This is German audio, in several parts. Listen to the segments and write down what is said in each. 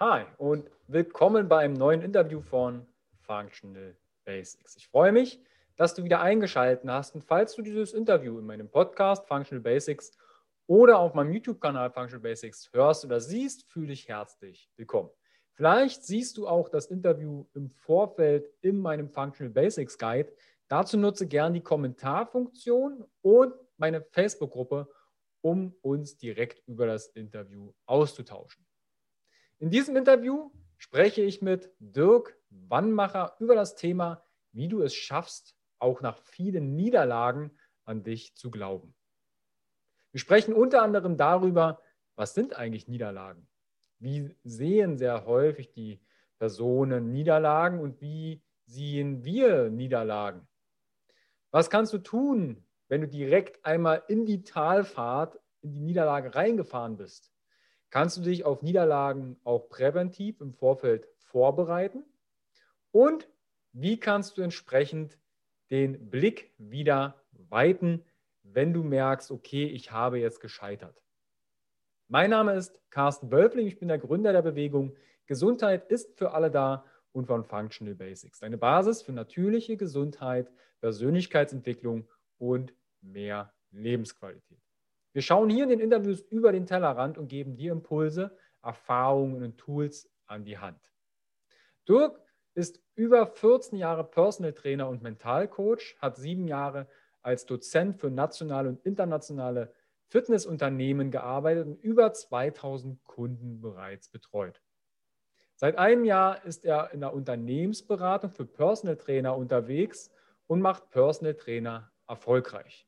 Hi und willkommen bei einem neuen Interview von Functional Basics. Ich freue mich, dass du wieder eingeschaltet hast und falls du dieses Interview in meinem Podcast Functional Basics oder auf meinem YouTube-Kanal Functional Basics hörst oder siehst, fühle dich herzlich willkommen. Vielleicht siehst du auch das Interview im Vorfeld in meinem Functional Basics Guide. Dazu nutze gern die Kommentarfunktion und meine Facebook-Gruppe, um uns direkt über das Interview auszutauschen. In diesem Interview spreche ich mit Dirk Wannmacher über das Thema, wie du es schaffst, auch nach vielen Niederlagen an dich zu glauben. Wir sprechen unter anderem darüber, was sind eigentlich Niederlagen? Wie sehen sehr häufig die Personen Niederlagen und wie sehen wir Niederlagen? Was kannst du tun, wenn du direkt einmal in die Talfahrt, in die Niederlage reingefahren bist? Kannst du dich auf Niederlagen auch präventiv im Vorfeld vorbereiten? Und wie kannst du entsprechend den Blick wieder weiten, wenn du merkst, okay, ich habe jetzt gescheitert? Mein Name ist Carsten Wölfling, ich bin der Gründer der Bewegung Gesundheit ist für alle da und von Functional Basics. Eine Basis für natürliche Gesundheit, Persönlichkeitsentwicklung und mehr Lebensqualität. Wir schauen hier in den Interviews über den Tellerrand und geben dir Impulse, Erfahrungen und Tools an die Hand. Dirk ist über 14 Jahre Personal Trainer und Mentalcoach, hat sieben Jahre als Dozent für nationale und internationale Fitnessunternehmen gearbeitet und über 2000 Kunden bereits betreut. Seit einem Jahr ist er in der Unternehmensberatung für Personal Trainer unterwegs und macht Personal Trainer erfolgreich.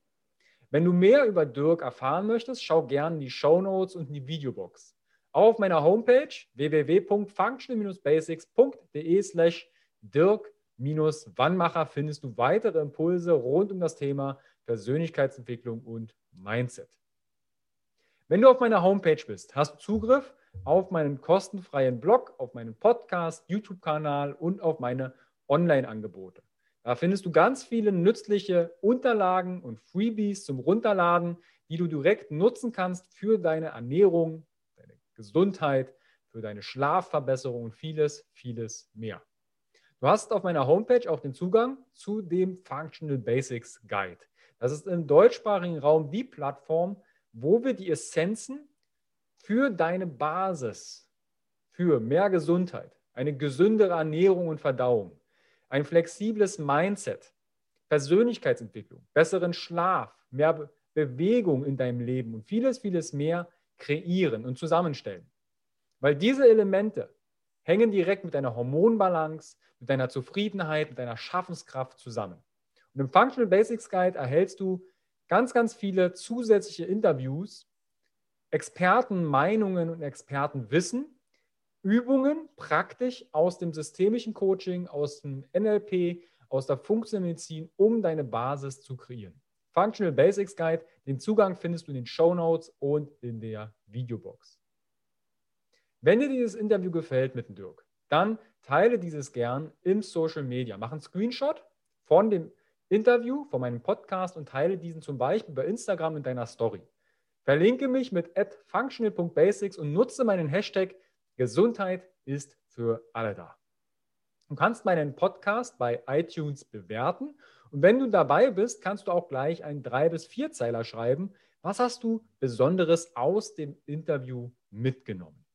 Wenn du mehr über Dirk erfahren möchtest, schau gerne die Show Notes und die Videobox. Auch auf meiner Homepage www.functional-basics.de slash Dirk-Wannmacher findest du weitere Impulse rund um das Thema Persönlichkeitsentwicklung und Mindset. Wenn du auf meiner Homepage bist, hast du Zugriff auf meinen kostenfreien Blog, auf meinen Podcast, YouTube-Kanal und auf meine Online-Angebote. Da findest du ganz viele nützliche Unterlagen und Freebies zum Runterladen, die du direkt nutzen kannst für deine Ernährung, deine Gesundheit, für deine Schlafverbesserung und vieles, vieles mehr. Du hast auf meiner Homepage auch den Zugang zu dem Functional Basics Guide. Das ist im deutschsprachigen Raum die Plattform, wo wir die Essenzen für deine Basis, für mehr Gesundheit, eine gesündere Ernährung und Verdauung, ein flexibles Mindset, Persönlichkeitsentwicklung, besseren Schlaf, mehr Be Bewegung in deinem Leben und vieles, vieles mehr kreieren und zusammenstellen. Weil diese Elemente hängen direkt mit deiner Hormonbalance, mit deiner Zufriedenheit, mit deiner Schaffenskraft zusammen. Und im Functional Basics Guide erhältst du ganz, ganz viele zusätzliche Interviews, Expertenmeinungen und Expertenwissen, Übungen praktisch aus dem systemischen Coaching, aus dem NLP, aus der Funktionsmedizin, um deine Basis zu kreieren. Functional Basics Guide, den Zugang findest du in den Show Notes und in der Videobox. Wenn dir dieses Interview gefällt mit dem Dirk, dann teile dieses gern im Social Media. Mach einen Screenshot von dem Interview von meinem Podcast und teile diesen zum Beispiel bei Instagram in deiner Story. Verlinke mich mit functional.basics und nutze meinen Hashtag Gesundheit ist für alle da. Du kannst meinen Podcast bei iTunes bewerten und wenn du dabei bist, kannst du auch gleich einen drei bis vier Zeiler schreiben. Was hast du Besonderes aus dem Interview mitgenommen?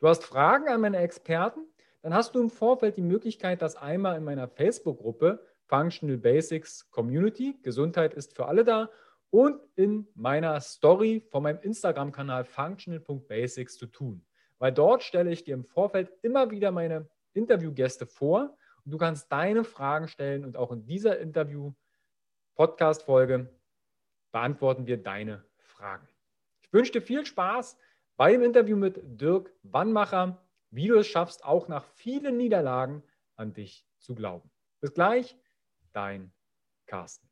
Du hast Fragen an meine Experten? Dann hast du im Vorfeld die Möglichkeit, das einmal in meiner Facebook-Gruppe Functional Basics Community. Gesundheit ist für alle da. Und in meiner Story von meinem Instagram-Kanal functional.basics zu tun. Weil dort stelle ich dir im Vorfeld immer wieder meine Interviewgäste vor und du kannst deine Fragen stellen und auch in dieser Interview-Podcast-Folge beantworten wir deine Fragen. Ich wünsche dir viel Spaß beim Interview mit Dirk Wannmacher, wie du es schaffst, auch nach vielen Niederlagen an dich zu glauben. Bis gleich dein Carsten.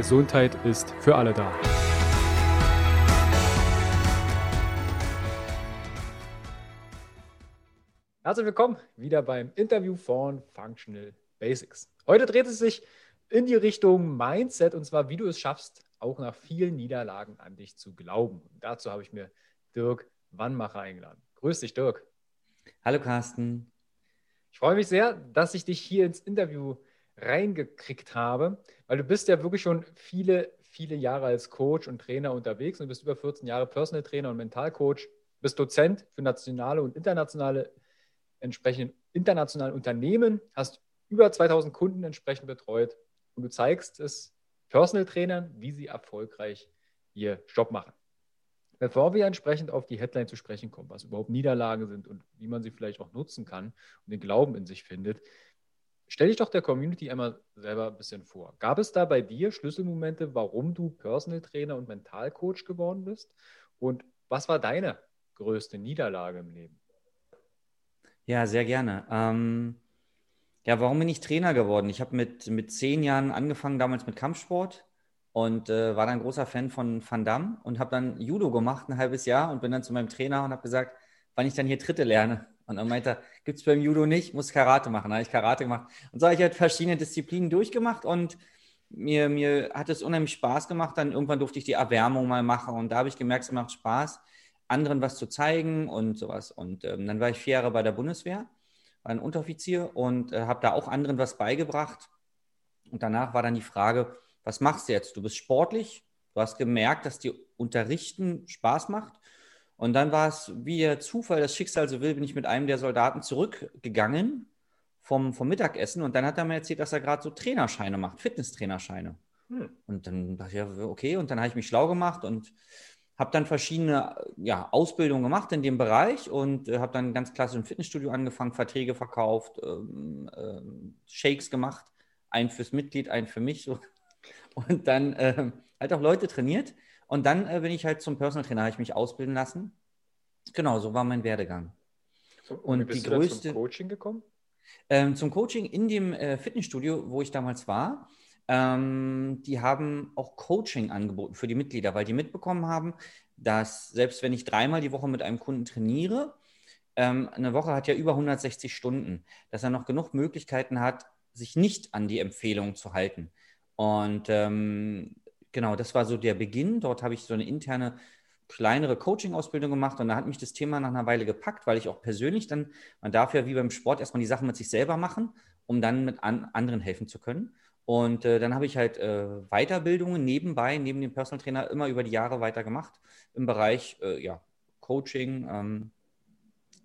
Gesundheit ist für alle da. Herzlich willkommen wieder beim Interview von Functional Basics. Heute dreht es sich in die Richtung Mindset und zwar, wie du es schaffst, auch nach vielen Niederlagen an dich zu glauben. Und dazu habe ich mir Dirk Wannmacher eingeladen. Grüß dich, Dirk. Hallo, Carsten. Ich freue mich sehr, dass ich dich hier ins Interview reingekriegt habe, weil du bist ja wirklich schon viele, viele Jahre als Coach und Trainer unterwegs und bist über 14 Jahre Personal Trainer und Mentalcoach, bist Dozent für nationale und internationale entsprechend internationalen Unternehmen, hast über 2000 Kunden entsprechend betreut und du zeigst es Personal Trainern, wie sie erfolgreich ihr Job machen. Bevor wir entsprechend auf die Headline zu sprechen kommen, was überhaupt Niederlagen sind und wie man sie vielleicht auch nutzen kann und den Glauben in sich findet, stell dich doch der Community einmal selber ein bisschen vor. Gab es da bei dir Schlüsselmomente, warum du Personal Trainer und Mentalcoach geworden bist? Und was war deine größte Niederlage im Leben? Ja, sehr gerne. Ähm, ja, warum bin ich Trainer geworden? Ich habe mit, mit zehn Jahren angefangen, damals mit Kampfsport und äh, war dann großer Fan von Van Damme und habe dann Judo gemacht, ein halbes Jahr und bin dann zu meinem Trainer und habe gesagt, wann ich dann hier Tritte lerne. Und dann meinte er, gibt es beim Judo nicht, muss Karate machen. Da habe ich Karate gemacht. Und so habe ich halt verschiedene Disziplinen durchgemacht und mir, mir hat es unheimlich Spaß gemacht. Dann irgendwann durfte ich die Erwärmung mal machen und da habe ich gemerkt, es macht Spaß, anderen was zu zeigen und sowas. Und ähm, dann war ich vier Jahre bei der Bundeswehr ein Unteroffizier und äh, habe da auch anderen was beigebracht. Und danach war dann die Frage, was machst du jetzt? Du bist sportlich, du hast gemerkt, dass dir Unterrichten Spaß macht. Und dann war es, wie der Zufall, das Schicksal so will, bin ich mit einem der Soldaten zurückgegangen vom, vom Mittagessen und dann hat er mir erzählt, dass er gerade so Trainerscheine macht, Fitnesstrainerscheine. Hm. Und dann dachte ich, ja, okay, und dann habe ich mich schlau gemacht und habe dann verschiedene ja, Ausbildungen gemacht in dem Bereich und äh, habe dann ganz klassisch im Fitnessstudio angefangen, Verträge verkauft, ähm, äh, Shakes gemacht, einen fürs Mitglied, einen für mich so. und dann äh, halt auch Leute trainiert und dann äh, bin ich halt zum Personal Trainer, habe ich mich ausbilden lassen. Genau, so war mein Werdegang. Und, und die größte zum Coaching gekommen? Ähm, zum Coaching in dem äh, Fitnessstudio, wo ich damals war, ähm, die haben auch Coaching angeboten für die Mitglieder, weil die mitbekommen haben, dass selbst wenn ich dreimal die Woche mit einem Kunden trainiere, ähm, eine Woche hat ja über 160 Stunden, dass er noch genug Möglichkeiten hat, sich nicht an die Empfehlungen zu halten. Und ähm, genau, das war so der Beginn. Dort habe ich so eine interne kleinere Coaching-Ausbildung gemacht und da hat mich das Thema nach einer Weile gepackt, weil ich auch persönlich dann, man darf ja wie beim Sport erstmal die Sachen mit sich selber machen, um dann mit an, anderen helfen zu können. Und äh, dann habe ich halt äh, Weiterbildungen nebenbei, neben dem Personal Trainer, immer über die Jahre weiter gemacht im Bereich äh, ja, Coaching. Ähm,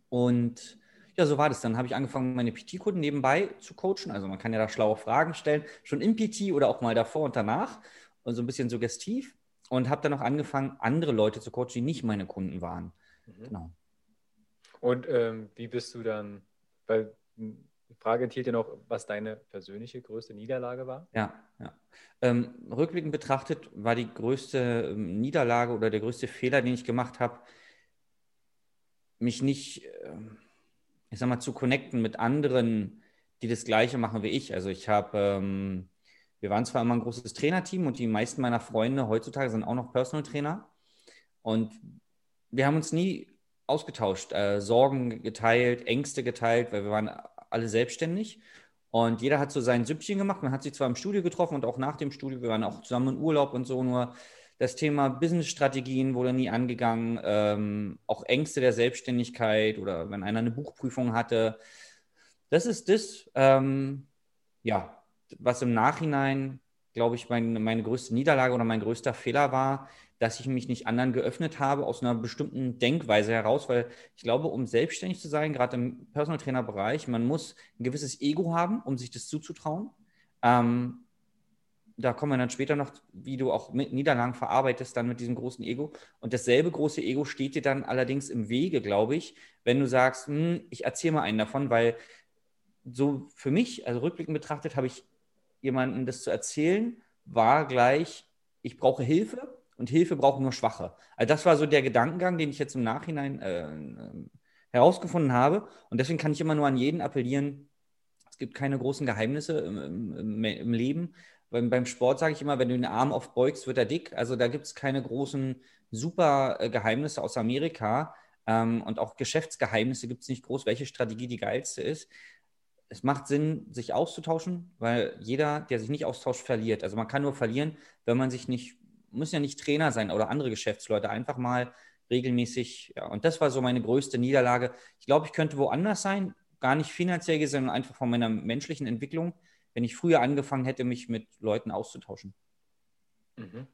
und ja, so war das. Dann habe ich angefangen, meine PT-Kunden nebenbei zu coachen. Also man kann ja da schlaue Fragen stellen, schon im PT oder auch mal davor und danach. Und so ein bisschen suggestiv. Und habe dann auch angefangen, andere Leute zu coachen, die nicht meine Kunden waren. Mhm. Genau. Und ähm, wie bist du dann, weil die Frage enthielt ja noch, was deine persönliche größte Niederlage war. Ja, ja. Ähm, rückblickend betrachtet war die größte ähm, Niederlage oder der größte Fehler, den ich gemacht habe, mich nicht, äh, ich sag mal, zu connecten mit anderen, die das Gleiche machen wie ich. Also ich habe, ähm, wir waren zwar immer ein großes Trainerteam und die meisten meiner Freunde heutzutage sind auch noch Personal Trainer und wir haben uns nie ausgetauscht, äh, Sorgen geteilt, Ängste geteilt, weil wir waren alle selbstständig. Und jeder hat so sein Süppchen gemacht. Man hat sich zwar im Studio getroffen und auch nach dem Studio, wir waren auch zusammen im Urlaub und so, nur das Thema Business-Strategien wurde nie angegangen. Ähm, auch Ängste der Selbstständigkeit oder wenn einer eine Buchprüfung hatte. Das ist das, ähm, ja, was im Nachhinein, glaube ich, mein, meine größte Niederlage oder mein größter Fehler war, dass ich mich nicht anderen geöffnet habe aus einer bestimmten Denkweise heraus, weil ich glaube, um selbstständig zu sein, gerade im Personal Trainer Bereich, man muss ein gewisses Ego haben, um sich das zuzutrauen. Ähm, da kommen wir dann später noch, wie du auch mit Niederlagen verarbeitest, dann mit diesem großen Ego. Und dasselbe große Ego steht dir dann allerdings im Wege, glaube ich, wenn du sagst, hm, ich erzähle mal einen davon, weil so für mich, also rückblickend betrachtet, habe ich jemanden das zu erzählen, war gleich ich brauche Hilfe und Hilfe brauchen nur Schwache. Also das war so der Gedankengang, den ich jetzt im Nachhinein äh, herausgefunden habe. Und deswegen kann ich immer nur an jeden appellieren, es gibt keine großen Geheimnisse im, im, im Leben. Beim, beim Sport sage ich immer, wenn du den Arm oft beugst, wird er dick. Also da gibt es keine großen super äh, Geheimnisse aus Amerika. Ähm, und auch Geschäftsgeheimnisse gibt es nicht groß, welche Strategie die geilste ist. Es macht Sinn, sich auszutauschen, weil jeder, der sich nicht austauscht, verliert. Also man kann nur verlieren, wenn man sich nicht, muss ja nicht Trainer sein oder andere Geschäftsleute, einfach mal regelmäßig, ja, und das war so meine größte Niederlage. Ich glaube, ich könnte woanders sein, gar nicht finanziell gesehen, sondern einfach von meiner menschlichen Entwicklung, wenn ich früher angefangen hätte, mich mit Leuten auszutauschen. Mhm.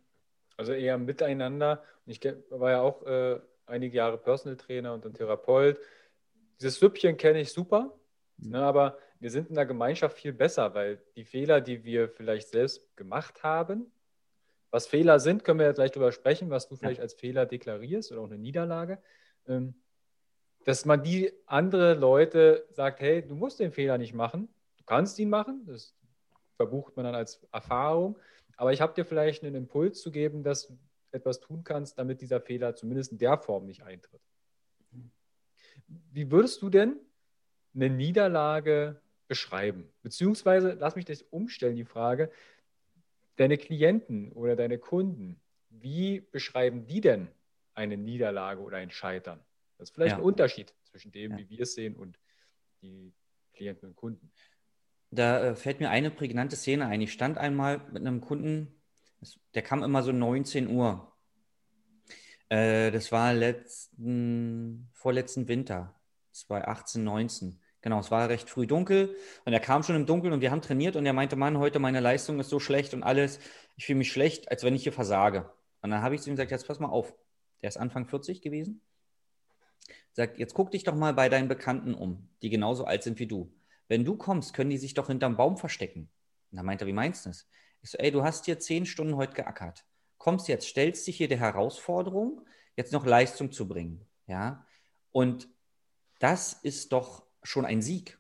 Also eher miteinander. Ich war ja auch äh, einige Jahre Personal Trainer und ein Therapeut. Dieses Süppchen kenne ich super. Ne, aber wir sind in der Gemeinschaft viel besser, weil die Fehler, die wir vielleicht selbst gemacht haben, was Fehler sind, können wir ja gleich darüber sprechen, was du vielleicht ja. als Fehler deklarierst oder auch eine Niederlage. Ähm, dass man die andere Leute sagt, hey, du musst den Fehler nicht machen, du kannst ihn machen, das verbucht man dann als Erfahrung, aber ich habe dir vielleicht einen Impuls zu geben, dass du etwas tun kannst, damit dieser Fehler zumindest in der Form nicht eintritt. Wie würdest du denn eine Niederlage beschreiben? Beziehungsweise, lass mich das umstellen, die Frage, deine Klienten oder deine Kunden, wie beschreiben die denn eine Niederlage oder ein Scheitern? Das ist vielleicht ja. ein Unterschied zwischen dem, ja. wie wir es sehen und die Klienten und Kunden. Da äh, fällt mir eine prägnante Szene ein. Ich stand einmal mit einem Kunden, der kam immer so 19 Uhr. Äh, das war letzten, vorletzten Winter, 2018, 19. Genau, es war recht früh dunkel und er kam schon im Dunkeln und wir haben trainiert und er meinte, Mann, heute meine Leistung ist so schlecht und alles, ich fühle mich schlecht, als wenn ich hier versage. Und dann habe ich zu ihm gesagt, jetzt pass mal auf. Der ist Anfang 40 gewesen sagt, jetzt guck dich doch mal bei deinen Bekannten um, die genauso alt sind wie du. Wenn du kommst, können die sich doch hinterm Baum verstecken. Und dann meint er, wie meinst du das? Ich so, ey, du hast hier zehn Stunden heute geackert. Kommst jetzt, stellst dich hier der Herausforderung, jetzt noch Leistung zu bringen. Ja. Und das ist doch schon ein Sieg.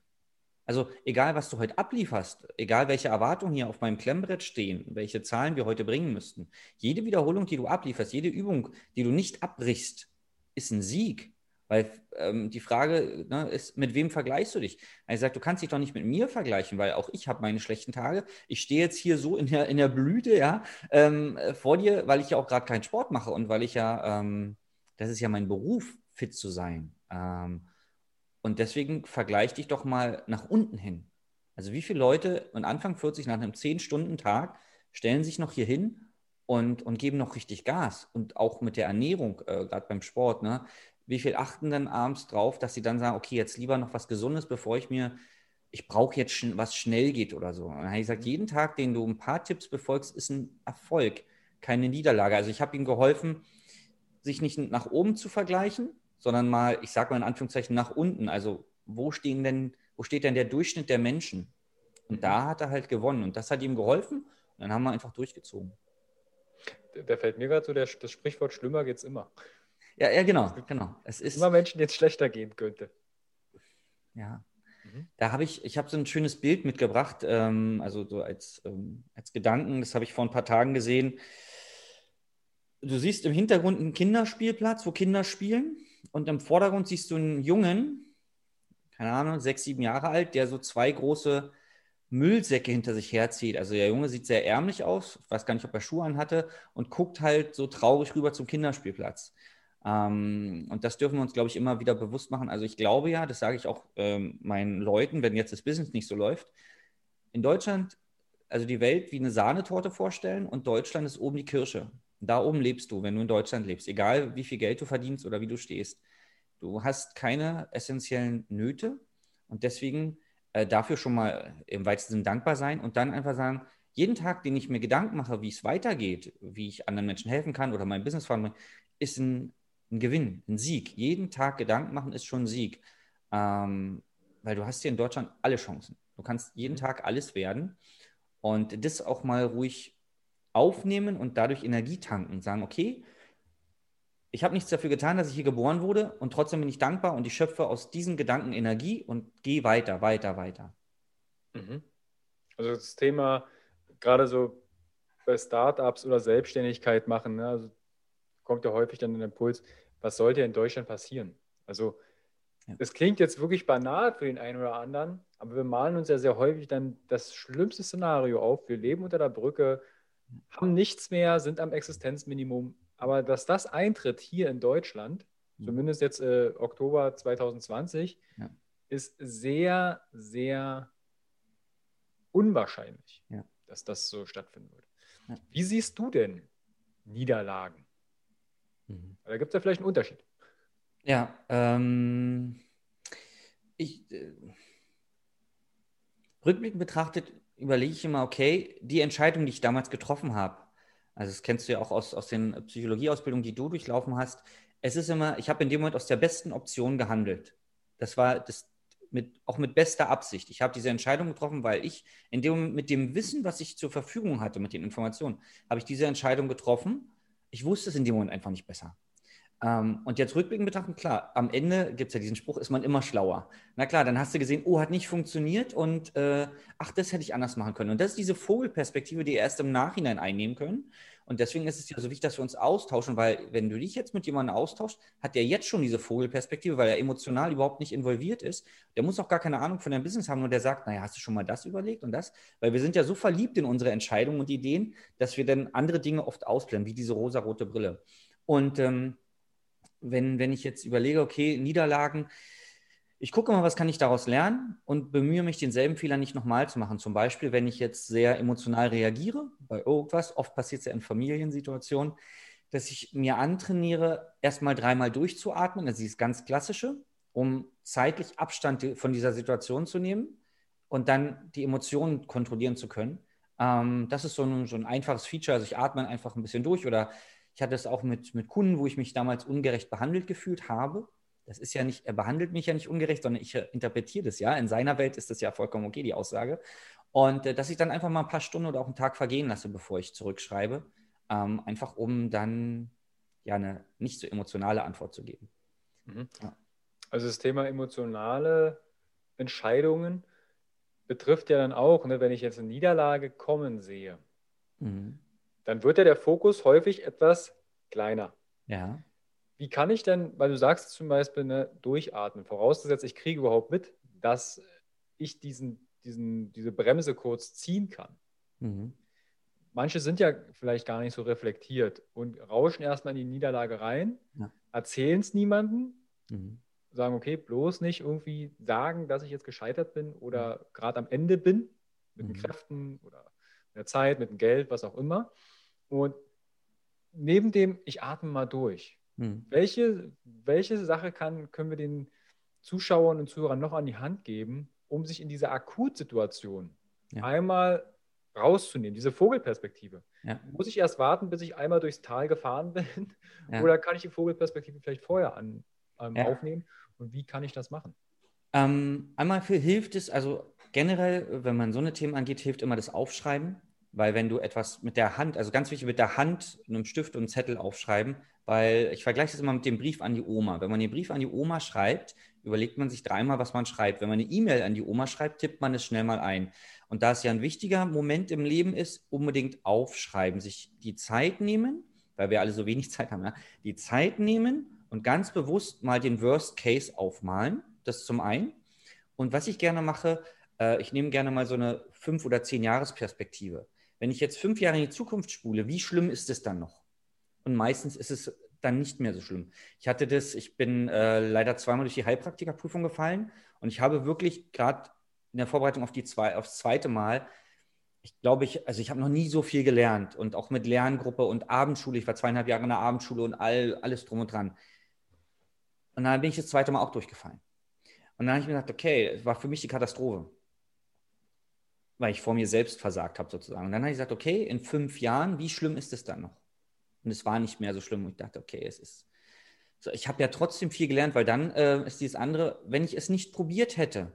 Also egal, was du heute ablieferst, egal welche Erwartungen hier auf meinem Klemmbrett stehen, welche Zahlen wir heute bringen müssten, jede Wiederholung, die du ablieferst, jede Übung, die du nicht abbrichst, ist ein Sieg. Weil ähm, die Frage ne, ist, mit wem vergleichst du dich? Er sagt, du kannst dich doch nicht mit mir vergleichen, weil auch ich habe meine schlechten Tage. Ich stehe jetzt hier so in der, in der Blüte, ja, ähm, vor dir, weil ich ja auch gerade keinen Sport mache und weil ich ja, ähm, das ist ja mein Beruf, fit zu sein. Ähm, und deswegen vergleich dich doch mal nach unten hin. Also wie viele Leute und Anfang 40 nach einem 10-Stunden-Tag stellen sich noch hier hin und, und geben noch richtig Gas. Und auch mit der Ernährung, äh, gerade beim Sport, ne? wie viel achten denn abends drauf, dass sie dann sagen, okay, jetzt lieber noch was Gesundes, bevor ich mir, ich brauche jetzt sch was schnell geht oder so. Und dann habe ich gesagt, mhm. jeden Tag, den du ein paar Tipps befolgst, ist ein Erfolg, keine Niederlage. Also ich habe ihnen geholfen, sich nicht nach oben zu vergleichen, sondern mal, ich sage mal in Anführungszeichen, nach unten. Also wo stehen denn, wo steht denn der Durchschnitt der Menschen? Und mhm. da hat er halt gewonnen. Und das hat ihm geholfen. Und dann haben wir einfach durchgezogen. Da fällt mir gerade so der, das Sprichwort, schlimmer geht's immer. Ja, ja, genau, genau. Es ist immer Menschen, jetzt schlechter gehen könnte. Ja. Mhm. Da habe ich, ich habe so ein schönes Bild mitgebracht, ähm, also so als, ähm, als Gedanken, das habe ich vor ein paar Tagen gesehen. Du siehst im Hintergrund einen Kinderspielplatz, wo Kinder spielen, und im Vordergrund siehst du einen Jungen, keine Ahnung, sechs, sieben Jahre alt, der so zwei große Müllsäcke hinter sich herzieht. Also der Junge sieht sehr ärmlich aus, ich weiß gar nicht, ob er Schuhe anhatte, und guckt halt so traurig rüber zum Kinderspielplatz. Ähm, und das dürfen wir uns, glaube ich, immer wieder bewusst machen. Also ich glaube ja, das sage ich auch ähm, meinen Leuten, wenn jetzt das Business nicht so läuft. In Deutschland, also die Welt wie eine Sahnetorte vorstellen und Deutschland ist oben die Kirsche. Da oben lebst du, wenn du in Deutschland lebst, egal wie viel Geld du verdienst oder wie du stehst. Du hast keine essentiellen Nöte und deswegen äh, dafür schon mal im weitesten Sinn dankbar sein und dann einfach sagen, jeden Tag, den ich mir Gedanken mache, wie es weitergeht, wie ich anderen Menschen helfen kann oder mein Business voranbringen, ist ein ein Gewinn, ein Sieg. Jeden Tag Gedanken machen ist schon ein Sieg. Ähm, weil du hast hier in Deutschland alle Chancen. Du kannst jeden Tag alles werden und das auch mal ruhig aufnehmen und dadurch Energie tanken und sagen, okay, ich habe nichts dafür getan, dass ich hier geboren wurde und trotzdem bin ich dankbar und ich schöpfe aus diesen Gedanken Energie und gehe weiter, weiter, weiter. Mhm. Also das Thema, gerade so bei Startups oder Selbstständigkeit machen, ne? also kommt ja häufig dann der Impuls, was sollte in Deutschland passieren? Also ja. das klingt jetzt wirklich banal für den einen oder anderen, aber wir malen uns ja sehr häufig dann das schlimmste Szenario auf. Wir leben unter der Brücke, haben nichts mehr, sind am Existenzminimum. Aber dass das eintritt hier in Deutschland, mhm. zumindest jetzt äh, Oktober 2020, ja. ist sehr, sehr unwahrscheinlich, ja. dass das so stattfinden wird. Ja. Wie siehst du denn Niederlagen? Mhm. Da gibt es ja vielleicht einen Unterschied. Ja, ähm, ich, äh, rückblickend betrachtet überlege ich immer, okay, die Entscheidung, die ich damals getroffen habe, also das kennst du ja auch aus, aus den Psychologieausbildungen, die du durchlaufen hast, es ist immer, ich habe in dem Moment aus der besten Option gehandelt. Das war das mit, auch mit bester Absicht. Ich habe diese Entscheidung getroffen, weil ich in dem Moment mit dem Wissen, was ich zur Verfügung hatte, mit den Informationen, habe ich diese Entscheidung getroffen. Ich wusste es in dem Moment einfach nicht besser. Ähm, und jetzt rückblickend betrachten, klar, am Ende gibt es ja diesen Spruch, ist man immer schlauer. Na klar, dann hast du gesehen, oh, hat nicht funktioniert und äh, ach, das hätte ich anders machen können. Und das ist diese Vogelperspektive, die erst im Nachhinein einnehmen können. Und deswegen ist es ja so wichtig, dass wir uns austauschen, weil wenn du dich jetzt mit jemandem austauschst, hat der jetzt schon diese Vogelperspektive, weil er emotional überhaupt nicht involviert ist. Der muss auch gar keine Ahnung von deinem Business haben, nur der sagt, naja, hast du schon mal das überlegt und das? Weil wir sind ja so verliebt in unsere Entscheidungen und Ideen, dass wir dann andere Dinge oft ausblenden, wie diese rosa-rote Brille. Und ähm, wenn, wenn ich jetzt überlege, okay, Niederlagen, ich gucke mal, was kann ich daraus lernen und bemühe mich, denselben Fehler nicht nochmal zu machen. Zum Beispiel, wenn ich jetzt sehr emotional reagiere bei irgendwas, oft passiert es ja in Familiensituationen, dass ich mir antrainiere, erstmal dreimal durchzuatmen, ist das ganz klassische, um zeitlich Abstand von dieser Situation zu nehmen und dann die Emotionen kontrollieren zu können. Ähm, das ist so ein, so ein einfaches Feature, also ich atme einfach ein bisschen durch oder ich hatte es auch mit, mit Kunden, wo ich mich damals ungerecht behandelt gefühlt habe. Das ist ja nicht, er behandelt mich ja nicht ungerecht, sondern ich interpretiere das ja. In seiner Welt ist das ja vollkommen okay, die Aussage. Und äh, dass ich dann einfach mal ein paar Stunden oder auch einen Tag vergehen lasse, bevor ich zurückschreibe. Ähm, einfach um dann ja eine nicht so emotionale Antwort zu geben. Mhm. Ja. Also das Thema emotionale Entscheidungen betrifft ja dann auch, ne, wenn ich jetzt eine Niederlage kommen sehe. Mhm dann wird ja der Fokus häufig etwas kleiner. Ja. Wie kann ich denn, weil du sagst zum Beispiel, ne, durchatmen, vorausgesetzt, ich kriege überhaupt mit, dass ich diesen, diesen, diese Bremse kurz ziehen kann. Mhm. Manche sind ja vielleicht gar nicht so reflektiert und rauschen erstmal in die Niederlage rein, ja. erzählen es niemandem, mhm. sagen, okay, bloß nicht irgendwie sagen, dass ich jetzt gescheitert bin oder mhm. gerade am Ende bin, mit den mhm. Kräften oder der Zeit, mit dem Geld, was auch immer. Und neben dem, ich atme mal durch, hm. welche, welche Sache kann, können wir den Zuschauern und Zuhörern noch an die Hand geben, um sich in dieser Akutsituation ja. einmal rauszunehmen, diese Vogelperspektive. Ja. Muss ich erst warten, bis ich einmal durchs Tal gefahren bin? Ja. Oder kann ich die Vogelperspektive vielleicht vorher an, ähm, aufnehmen? Und wie kann ich das machen? Ähm, einmal für hilft es, also generell, wenn man so eine Themen angeht, hilft immer das Aufschreiben. Weil wenn du etwas mit der Hand, also ganz wichtig, mit der Hand einem Stift und einem Zettel aufschreiben, weil ich vergleiche das immer mit dem Brief an die Oma. Wenn man den Brief an die Oma schreibt, überlegt man sich dreimal, was man schreibt. Wenn man eine E-Mail an die Oma schreibt, tippt man es schnell mal ein. Und da es ja ein wichtiger Moment im Leben ist, unbedingt aufschreiben, sich die Zeit nehmen, weil wir alle so wenig Zeit haben, ja? die Zeit nehmen und ganz bewusst mal den Worst Case aufmalen. Das zum einen. Und was ich gerne mache, äh, ich nehme gerne mal so eine fünf- oder zehn Jahres-Perspektive. Wenn ich jetzt fünf Jahre in die Zukunft spule, wie schlimm ist es dann noch? Und meistens ist es dann nicht mehr so schlimm. Ich hatte das, ich bin äh, leider zweimal durch die Heilpraktikerprüfung gefallen und ich habe wirklich gerade in der Vorbereitung auf die zwei, aufs zweite Mal, ich glaube, ich, also ich habe noch nie so viel gelernt und auch mit Lerngruppe und Abendschule. Ich war zweieinhalb Jahre in der Abendschule und all, alles drum und dran. Und dann bin ich das zweite Mal auch durchgefallen. Und dann habe ich mir gedacht, okay, es war für mich die Katastrophe weil ich vor mir selbst versagt habe sozusagen. Und dann habe ich gesagt, okay, in fünf Jahren, wie schlimm ist es dann noch? Und es war nicht mehr so schlimm. Und ich dachte, okay, es ist. So, ich habe ja trotzdem viel gelernt, weil dann äh, ist dieses andere, wenn ich es nicht probiert hätte,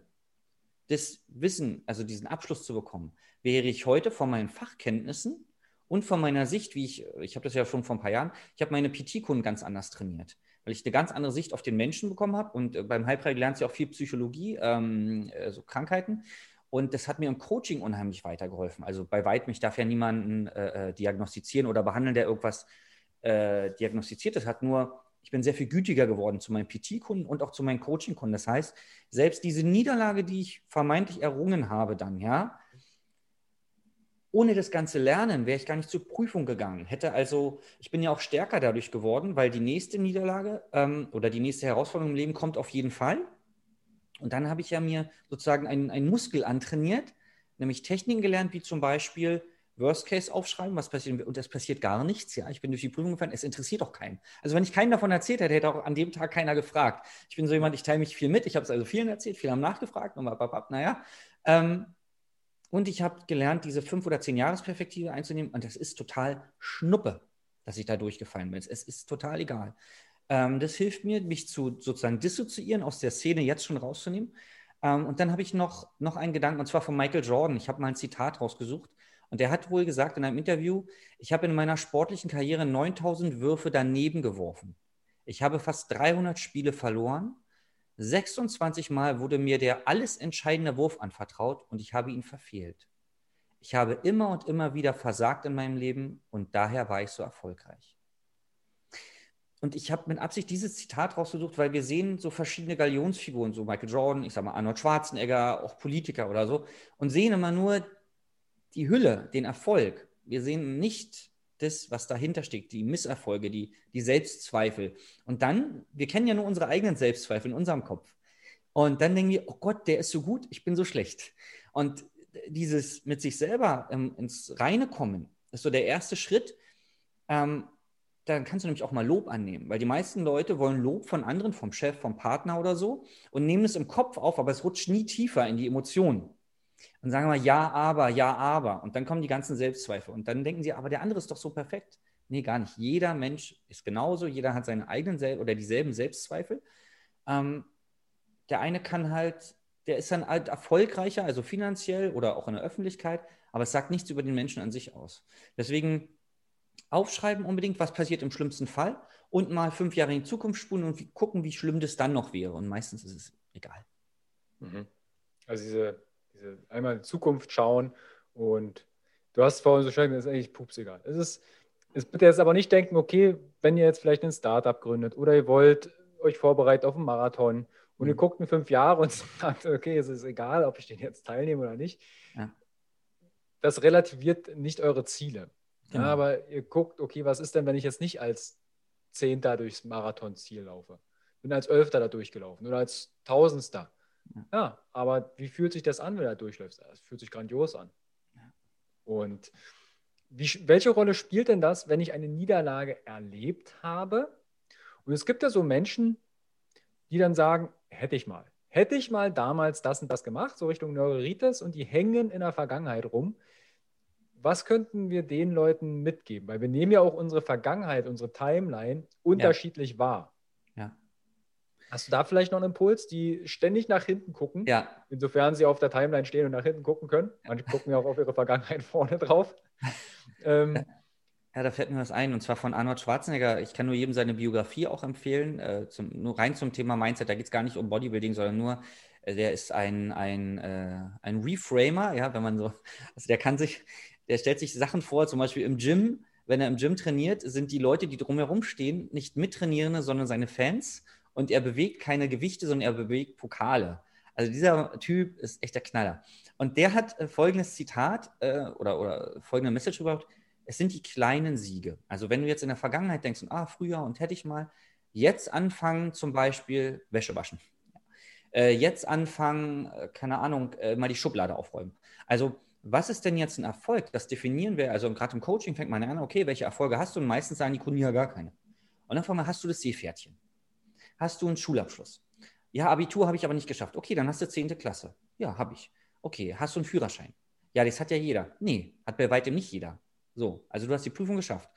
das Wissen, also diesen Abschluss zu bekommen, wäre ich heute von meinen Fachkenntnissen und von meiner Sicht, wie ich, ich habe das ja schon vor ein paar Jahren, ich habe meine PT-Kunden ganz anders trainiert, weil ich eine ganz andere Sicht auf den Menschen bekommen habe und äh, beim Heilpraktiker lernt sie auch viel Psychologie, ähm, also Krankheiten Und das hat mir im Coaching unheimlich weitergeholfen. Also bei weitem, ich darf ja niemanden äh, äh diagnostizieren oder behandeln, der irgendwas äh, diagnostiziert ist. Hat nur, ich bin sehr viel gütiger geworden zu meinen PT-Kunden und auch zu meinen Coaching-Kunden. Das heißt, selbst diese Niederlage, die ich vermeintlich errungen habe, dann, ja, ohne das ganze Lernen wäre ich gar nicht zur Prüfung gegangen. Hätte also, ich bin ja auch stärker dadurch geworden, weil die nächste Niederlage ähm, oder die nächste Herausforderung im Leben kommt auf jeden Fall. Und dann habe ich ja mir sozusagen einen, einen Muskel antrainiert, nämlich Techniken gelernt, wie zum Beispiel Worst Case aufschreiben, was passiert, und es passiert gar nichts, ja. Ich bin durch die Prüfung gefallen, es interessiert auch keinen. Also wenn ich keinen davon erzählt hätte, hätte auch an dem Tag keiner gefragt. Ich bin so jemand, ich teile mich viel mit, ich habe es also vielen erzählt, viele haben nachgefragt, und naja. Ähm, und ich habe gelernt, diese fünf oder zehn Jahresperspektive einzunehmen, und das ist total Schnuppe, dass ich da durchgefallen bin. Es ist total egal. Ähm, das hilft mir, mich zu sozusagen dissoziieren, aus der Szene jetzt schon rauszunehmen. Ähm, und dann habe ich noch, noch einen Gedanken, und zwar von Michael Jordan. Ich habe mal ein Zitat rausgesucht. Und der hat wohl gesagt in einem Interview, ich habe in meiner sportlichen Karriere 9000 Würfe daneben geworfen. Ich habe fast 300 Spiele verloren. 26 Mal wurde mir der alles entscheidende Wurf anvertraut und ich habe ihn verfehlt. Ich habe immer und immer wieder versagt in meinem Leben und daher war ich so erfolgreich. Und ich habe mit Absicht dieses Zitat rausgesucht, weil wir sehen so verschiedene Galionsfiguren, so Michael Jordan, ich sage mal Arnold Schwarzenegger, auch Politiker oder so, und sehen immer nur die Hülle, den Erfolg. Wir sehen nicht das, was dahinter steckt, die Misserfolge, die, die Selbstzweifel. Und dann, wir kennen ja nur unsere eigenen Selbstzweifel in unserem Kopf. Und dann denken wir, oh Gott, der ist so gut, ich bin so schlecht. Und dieses mit sich selber ähm, ins Reine kommen, ist so der erste Schritt, ähm, dann kannst du nämlich auch mal Lob annehmen, weil die meisten Leute wollen Lob von anderen, vom Chef, vom Partner oder so und nehmen es im Kopf auf, aber es rutscht nie tiefer in die Emotionen. Und sagen mal, ja, aber, ja, aber. Und dann kommen die ganzen Selbstzweifel. Und dann denken sie, aber der andere ist doch so perfekt. Nee, gar nicht. Jeder Mensch ist genauso, jeder hat seine eigenen Sel oder dieselben Selbstzweifel. Ähm, der eine kann halt, der ist dann halt erfolgreicher, also finanziell oder auch in der Öffentlichkeit, aber es sagt nichts über den Menschen an sich aus. Deswegen aufschreiben unbedingt, was passiert im schlimmsten Fall und mal fünf Jahre in die Zukunft spulen und wie, gucken, wie schlimm das dann noch wäre. Und meistens ist es egal. Mhm. Also diese, diese einmal in die Zukunft schauen und du hast vorhin so schön gesagt, ist eigentlich pups egal. Es ist, es bitte jetzt aber nicht denken, okay, wenn ihr jetzt vielleicht ein Startup gründet oder ihr wollt euch vorbereiten auf einen Marathon und mhm. ihr guckt in fünf Jahre und sagt, okay, es ist egal, ob ich den jetzt teilnehme oder nicht. Ja. Das relativiert nicht eure Ziele. Genau. Ja, aber ihr guckt, okay, was ist denn, wenn ich jetzt nicht als Zehnter durchs Marathonziel laufe? Bin als Elfter da durchgelaufen oder als Tausendster. Ja. ja. aber wie fühlt sich das an, wenn du da durchläufst? Das fühlt sich grandios an. Ja. Und wie, welche Rolle spielt denn das, wenn ich eine Niederlage erlebt habe? Und es gibt ja so Menschen, die dann sagen, hätte ich mal. Hätte ich mal damals das und das gemacht, so Richtung Neuritis, und die hängen in der Vergangenheit rum, was könnten wir den Leuten mitgeben? Weil wir nehmen ja auch unsere Vergangenheit, unsere Timeline unterschiedlich ja. wahr. Ja. Hast du da vielleicht noch einen Impuls, die ständig nach hinten gucken? Ja. Insofern sie auf der Timeline stehen und nach hinten gucken können. Manche gucken ja auch auf ihre Vergangenheit vorne drauf. ähm, ja, da fällt mir was ein, und zwar von Arnold Schwarzenegger. Ich kann nur jedem seine Biografie auch empfehlen, äh, zum, nur rein zum Thema Mindset. Da geht es gar nicht um Bodybuilding, sondern nur, äh, der ist ein, ein, äh, ein Reframer, ja, wenn man so, also der kann sich, der stellt sich Sachen vor, zum Beispiel im Gym, wenn er im Gym trainiert, sind die Leute, die drumherum stehen, nicht Mittrainierende, sondern seine Fans. Und er bewegt keine Gewichte, sondern er bewegt Pokale. Also dieser Typ ist echt der Knaller. Und der hat äh, folgendes Zitat äh, oder, oder folgende Message überhaupt. Es sind die kleinen Siege. Also wenn du jetzt in der Vergangenheit denkst, ah, früher und hätte ich mal, jetzt anfangen zum Beispiel Wäsche waschen. Äh, jetzt anfangen, äh, keine Ahnung, äh, mal die Schublade aufräumen. Also was ist denn jetzt ein Erfolg? Das definieren wir, also gerade im Coaching fängt man an, okay, welche Erfolge hast du? Und meistens sagen die Kunden ja gar keine. Und dann fragen wir, hast du das Seepferdchen? Hast du einen Schulabschluss? Ja, Abitur habe ich aber nicht geschafft. Okay, dann hast du 10. Klasse. Ja, habe ich. Okay, hast du einen Führerschein? Ja, das hat ja jeder. Nee, hat bei weitem nicht jeder. So, also du hast die Prüfung geschafft.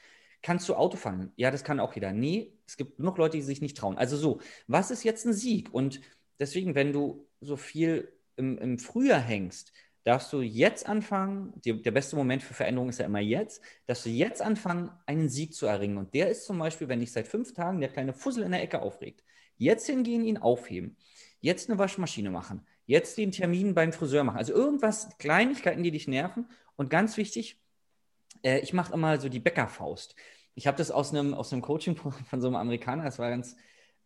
Kannst du Auto fahren? Ja, das kann auch jeder. Nee, es gibt genug Leute, die sich nicht trauen. Also so, was ist jetzt ein Sieg? Und deswegen, wenn du so viel im, im Frühjahr hängst, darfst du jetzt anfangen, die, der beste Moment für Veränderung ist ja immer jetzt, dass du jetzt anfangen, einen Sieg zu erringen. Und der ist zum Beispiel, wenn dich seit fünf Tagen der kleine Fussel in der Ecke aufregt, jetzt hingehen, ihn aufheben, jetzt eine Waschmaschine machen, jetzt den Termin beim Friseur machen. Also irgendwas, Kleinigkeiten, die dich nerven. Und ganz wichtig, äh, ich mache immer so die Bäckerfaust. Ich habe das aus einem, aus Coaching von so einem Amerikaner, das war ganz,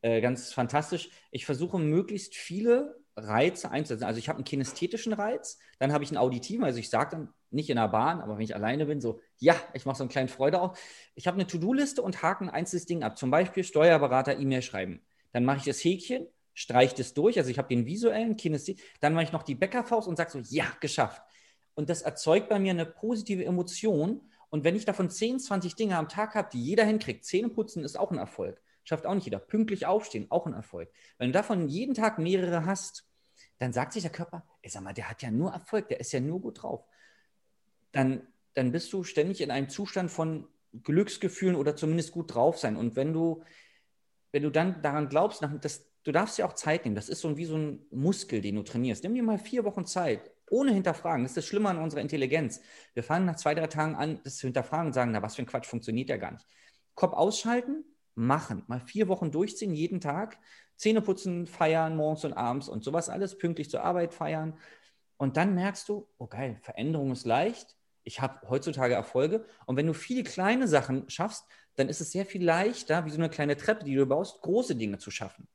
äh, ganz fantastisch. Ich versuche möglichst viele Reize einzusetzen. Also ich habe einen kinästhetischen Reiz, dann habe ich einen auditiven, also ich sage dann nicht in der Bahn, aber wenn ich alleine bin, so, ja, ich mache so einen kleinen Freude auf. Ich habe eine To-Do-Liste und haken ein einzelnes Ding ab. Zum Beispiel Steuerberater E-Mail schreiben. Dann mache ich das Häkchen, streiche das durch, also ich habe den visuellen Kinästhet, dann mache ich noch die Bäckerfaust und sage so, ja, geschafft. Und das erzeugt bei mir eine positive Emotion. Und wenn ich davon 10, 20 Dinge am Tag habe, die jeder hinkriegt, Zähne putzen ist auch ein Erfolg. Schafft auch nicht jeder. Pünktlich aufstehen, auch ein Erfolg. Wenn du davon jeden Tag mehrere hast, dann sagt sich der Körper, ey, sag mal, der hat ja nur Erfolg, der ist ja nur gut drauf. Dann, dann bist du ständig in einem Zustand von Glücksgefühlen oder zumindest gut drauf sein. Und wenn du, wenn du dann daran glaubst, das, du darfst ja auch Zeit nehmen. Das ist so wie so ein Muskel, den du trainierst. Nimm dir mal vier Wochen Zeit, ohne hinterfragen. Das ist das Schlimme an unserer Intelligenz. Wir fangen nach zwei, drei Tagen an, das zu hinterfragen und sagen, na, was für ein Quatsch, funktioniert ja gar nicht. Kopf ausschalten, machen. Mal vier Wochen durchziehen, jeden Tag. Zähne putzen, feiern, morgens und abends und sowas alles, pünktlich zur Arbeit feiern. Und dann merkst du, oh geil, Veränderung ist leicht. Ich habe heutzutage Erfolge. Und wenn du viele kleine Sachen schaffst, dann ist es sehr viel leichter, wie so eine kleine Treppe, die du baust, große Dinge zu schaffen.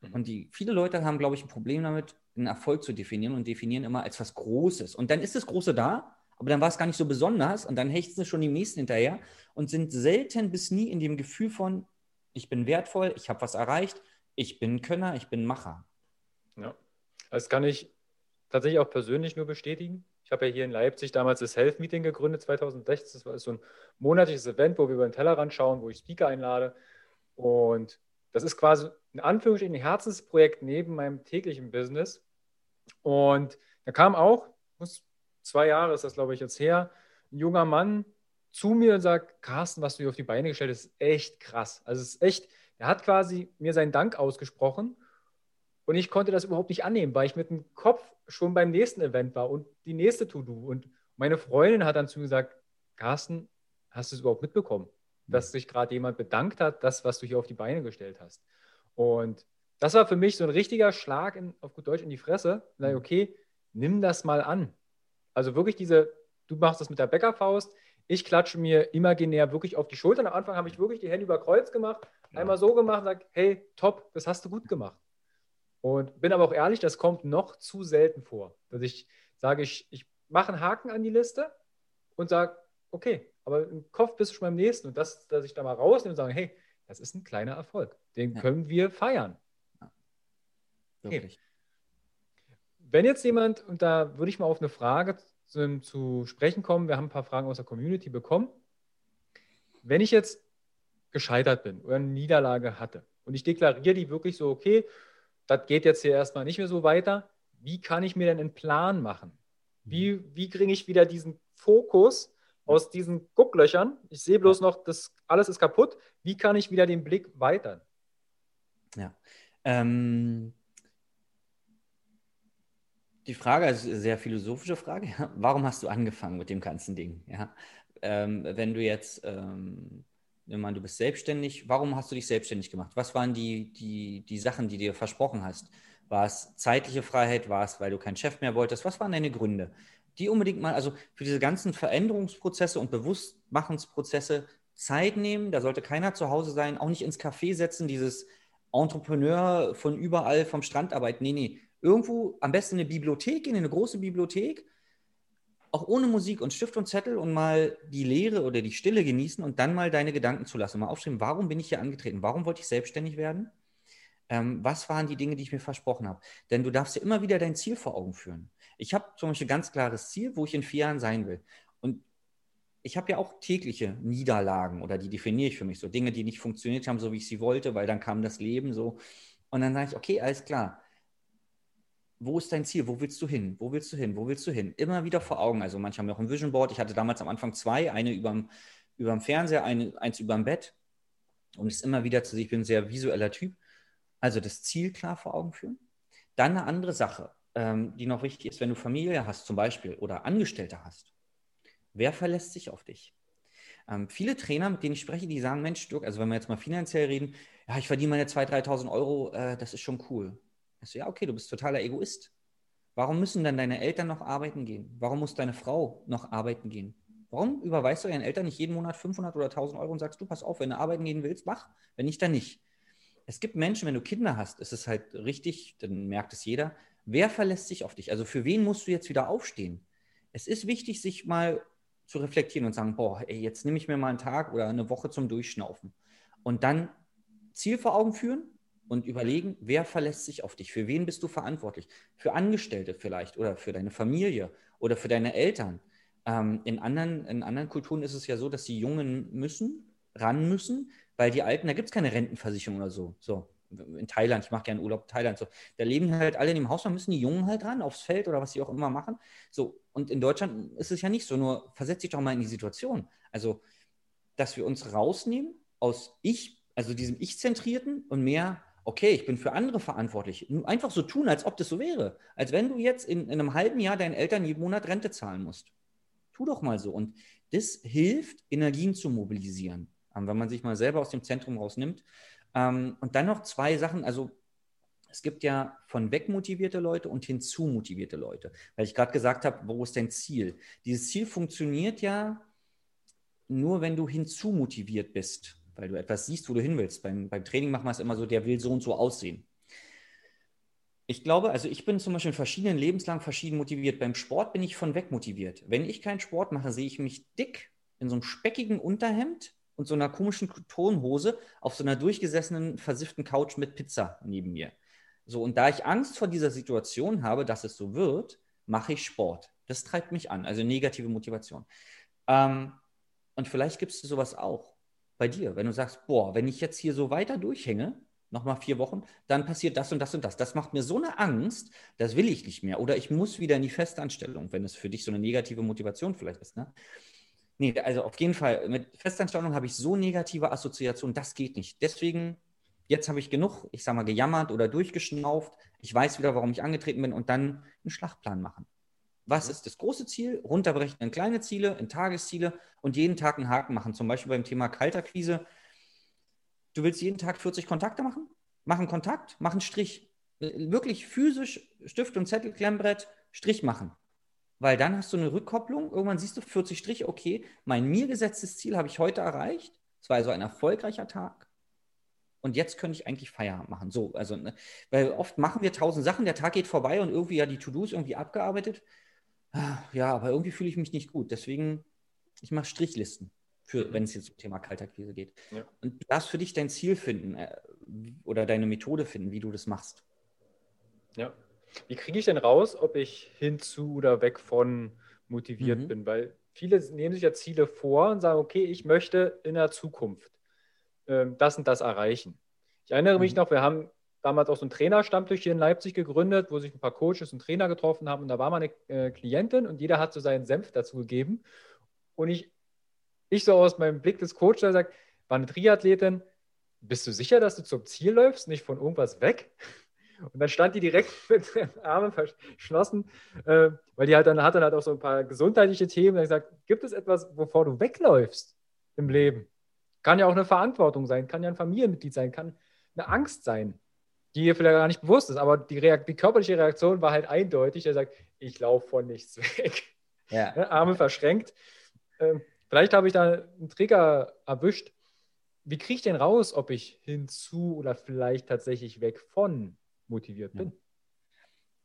Mhm. Und die, viele Leute haben, glaube ich, ein Problem damit, einen Erfolg zu definieren und definieren immer als was Großes. Und dann ist das Große da, aber dann war es gar nicht so besonders und dann hechten sie schon die nächsten hinterher und sind selten bis nie in dem Gefühl von, ich bin wertvoll, ich habe was erreicht, ich bin Könner, ich bin Macher. Ja, das kann ich tatsächlich auch persönlich nur bestätigen. Ich habe ja hier in Leipzig damals das Health Meeting gegründet, 2016. Das war so ein monatliches Event, wo wir über den Tellerrand schauen, wo ich Speaker einlade. Und das ist quasi in Anführungsstrichen ein Herzensprojekt neben meinem täglichen Business. Und da kam auch, muss zwei Jahre ist das, glaube ich, jetzt her, ein junger Mann zu mir und sagt, Carsten, was du hier auf die Beine gestellt hast, ist echt krass. Also es ist echt, er hat quasi mir seinen Dank ausgesprochen und ich konnte das überhaupt nicht annehmen, weil ich mit dem Kopf schon beim nächsten Event war und die nächste To-Do. Und meine Freundin hat dann zu mir gesagt, Carsten, hast du es überhaupt mitbekommen, dass sich gerade jemand bedankt hat, das, was du hier auf die Beine gestellt hast? Und das war für mich so ein richtiger Schlag in, auf gut Deutsch in die Fresse. Na, okay, nimm das mal an. Also wirklich diese, du machst das mit der Bäckerfaust, ich klatsche mir imaginär wirklich auf die Schultern. Am Anfang habe ich wirklich die Hände über Kreuz gemacht, ja. einmal so gemacht und sage, hey, top, das hast du gut gemacht. Und bin aber auch ehrlich, das kommt noch zu selten vor, dass ich sage, ich, ich mache einen Haken an die Liste und sage, okay, aber im Kopf bist du schon beim nächsten. Und das, dass ich da mal rausnehme und sage, hey, das ist ein kleiner Erfolg. Den ja. können wir feiern. Ja. Wirklich. Okay. Wenn jetzt jemand, und da würde ich mal auf eine Frage zu, zu sprechen kommen, wir haben ein paar Fragen aus der Community bekommen. Wenn ich jetzt gescheitert bin oder eine Niederlage hatte und ich deklariere die wirklich so, okay, das geht jetzt hier erstmal nicht mehr so weiter, wie kann ich mir denn einen Plan machen? Wie, wie kriege ich wieder diesen Fokus aus diesen Gucklöchern? Ich sehe bloß noch, das alles ist kaputt. Wie kann ich wieder den Blick weitern? Ja. Ähm, die Frage ist eine sehr philosophische Frage. Ja. Warum hast du angefangen mit dem ganzen Ding? Ja. Ähm, wenn du jetzt, ähm, du bist selbstständig, warum hast du dich selbstständig gemacht? Was waren die, die, die Sachen, die dir versprochen hast? War es zeitliche Freiheit? War es, weil du keinen Chef mehr wolltest? Was waren deine Gründe? Die unbedingt mal, also für diese ganzen Veränderungsprozesse und Bewusstmachungsprozesse Zeit nehmen. Da sollte keiner zu Hause sein, auch nicht ins Café setzen, dieses Entrepreneur von überall vom Strand arbeiten. Nee, nee irgendwo am besten in eine Bibliothek in eine große Bibliothek, auch ohne Musik und Stift und Zettel und mal die Leere oder die Stille genießen und dann mal deine Gedanken zu lassen. Mal aufschreiben, warum bin ich hier angetreten? Warum wollte ich selbstständig werden? Ähm, was waren die Dinge, die ich mir versprochen habe? Denn du darfst ja immer wieder dein Ziel vor Augen führen. Ich habe zum Beispiel ein ganz klares Ziel, wo ich in vier Jahren sein will. Und ich habe ja auch tägliche Niederlagen oder die definiere ich für mich so. Dinge, die nicht funktioniert haben, so wie ich sie wollte, weil dann kam das Leben so. Und dann sage ich, okay, alles klar wo ist dein Ziel? Wo willst du hin? Wo willst du hin? Wo willst du hin? Immer wieder vor Augen. Also manche haben auch ein Vision Board. Ich hatte damals am Anfang zwei, eine überm, überm Fernseher, eine, eins überm Bett, um es immer wieder zu sehen. Ich bin ein sehr visueller Typ. Also das Ziel klar vor Augen führen. Dann eine andere Sache, ähm, die noch wichtig ist, wenn du Familie hast zum Beispiel oder Angestellte hast. Wer verlässt sich auf dich? Ähm, viele Trainer, mit denen ich spreche, die sagen, Mensch, Dirk, also wenn wir jetzt mal finanziell reden, ja, ich verdiene meine 2.000, 3.000 Euro, äh, das ist schon cool. Ich so, ja, okay, du bist totaler Egoist. Warum müssen dann deine Eltern noch arbeiten gehen? Warum muss deine Frau noch arbeiten gehen? Warum überweist du deinen Eltern nicht jeden Monat 500 oder 1000 Euro und sagst, du pass auf, wenn du arbeiten gehen willst, mach, wenn nicht, dann nicht. Es gibt Menschen, wenn du Kinder hast, ist es halt richtig, dann merkt es jeder, wer verlässt sich auf dich? Also für wen musst du jetzt wieder aufstehen? Es ist wichtig, sich mal zu reflektieren und sagen, boah, ey, jetzt nehme ich mir mal einen Tag oder eine Woche zum Durchschnaufen. Und dann Ziel vor Augen führen und überlegen, wer verlässt sich auf dich? Für wen bist du verantwortlich? Für Angestellte vielleicht oder für deine Familie oder für deine Eltern. Ähm, in, anderen, in anderen Kulturen ist es ja so, dass die Jungen müssen, ran müssen, weil die Alten, da gibt es keine Rentenversicherung oder so. So, in Thailand, ich mache gerne Urlaub in Thailand, so, da leben halt alle in dem Haus, da müssen die Jungen halt ran, aufs Feld oder was sie auch immer machen. So, und in Deutschland ist es ja nicht so, nur versetz dich doch mal in die Situation. Also, dass wir uns rausnehmen aus Ich, also diesem Ich-Zentrierten und mehr, okay, ich bin für andere verantwortlich. Einfach so tun, als ob das so wäre. Als wenn du jetzt in, in einem halben Jahr deinen Eltern jeden Monat Rente zahlen musst. Tu doch mal so. Und das hilft, Energien zu mobilisieren. Ähm, wenn man sich mal selber aus dem Zentrum rausnimmt. Ähm, und dann noch zwei Sachen. Also es gibt ja von weg motivierte Leute und hinzu motivierte Leute. Weil ich gerade gesagt habe, wo ist dein Ziel? Dieses Ziel funktioniert ja nur, wenn du hinzu motiviert bist, weil du etwas siehst, wo du hin willst. Beim, beim Training machen wir es immer so, der will so und so aussehen. Ich glaube, also ich bin zum Beispiel in verschiedenen Lebenslagen verschieden motiviert. Beim Sport bin ich von weg motiviert. Wenn ich keinen Sport mache, sehe ich mich dick in so einem speckigen Unterhemd und so einer komischen Tonhose auf so einer durchgesessenen, versifften Couch mit Pizza neben mir. So, und da ich Angst vor dieser Situation habe, dass es so wird, mache ich Sport. Das treibt mich an, also negative Motivation. Ähm, und vielleicht gibt es sowas auch bei dir, wenn du sagst, boah, wenn ich jetzt hier so weiter durchhänge, nochmal vier Wochen, dann passiert das und das und das. Das macht mir so eine Angst, das will ich nicht mehr. Oder ich muss wieder in die Festanstellung, wenn es für dich so eine negative Motivation vielleicht ist. Ne? Nee, also auf jeden Fall, mit Festanstellung habe ich so negative Assoziationen, das geht nicht. Deswegen, jetzt habe ich genug, ich sage mal, gejammert oder durchgeschnauft. Ich weiß wieder, warum ich angetreten bin und dann einen Schlachtplan machen. Was ist das große Ziel? Runterbrechen in kleine Ziele, in Tagesziele und jeden Tag einen Haken machen. Zum Beispiel beim Thema Kalterquise Du willst jeden Tag 40 Kontakte machen? Mach einen Kontakt, mach einen Strich. Wirklich physisch Stift und Zettel, Klemmbrett, Strich machen. Weil dann hast du eine Rückkopplung. Irgendwann siehst du 40 Striche, okay, mein mir gesetztes Ziel habe ich heute erreicht. Es war also ein erfolgreicher Tag. Und jetzt könnte ich eigentlich Feierabend machen. So, also, ne? weil oft machen wir tausend Sachen, der Tag geht vorbei und irgendwie ja die To-Dos irgendwie abgearbeitet. Ja, aber irgendwie fühle ich mich nicht gut. Deswegen, ich mache Strichlisten für, wenn es jetzt um Thema Kaltakquise geht. Ja. Und du darfst für dich dein Ziel finden äh, oder deine Methode finden, wie du das machst. Ja. Wie kriege ich denn raus, ob ich hinzu oder weg von motiviert mhm. bin? Weil viele nehmen sich ja Ziele vor und sagen, okay, ich möchte in der Zukunft ähm, das und das erreichen. Ich erinnere mhm. mich noch, wir haben damals auch so einen Trainerstammtisch hier in Leipzig gegründet, wo sich ein paar Coaches und Trainer getroffen haben. Und da war mal eine äh, Klientin und jeder hat so seinen Senf dazu gegeben. Und ich ich so aus meinem Blick des Coaches sage, war eine Triathletin, bist du sicher, dass du zum Ziel läufst, nicht von irgendwas weg? Und dann stand die direkt mit den Armen verschlossen, äh, weil die halt dann hat dann halt auch so ein paar gesundheitliche Themen. Und gesagt, gibt es etwas, wovor du wegläufst im Leben? Kann ja auch eine Verantwortung sein, kann ja ein Familienmitglied sein, kann eine Angst sein, die dir vielleicht gar nicht bewusst ist. Aber die, Reakt die körperliche Reaktion war halt eindeutig. Er sagt, ich laufe von nichts weg. Ja. Ne, Arme verschränkt. Ähm, Vielleicht habe ich da einen Trigger erwischt. Wie kriege ich denn raus, ob ich hinzu oder vielleicht tatsächlich weg von motiviert bin?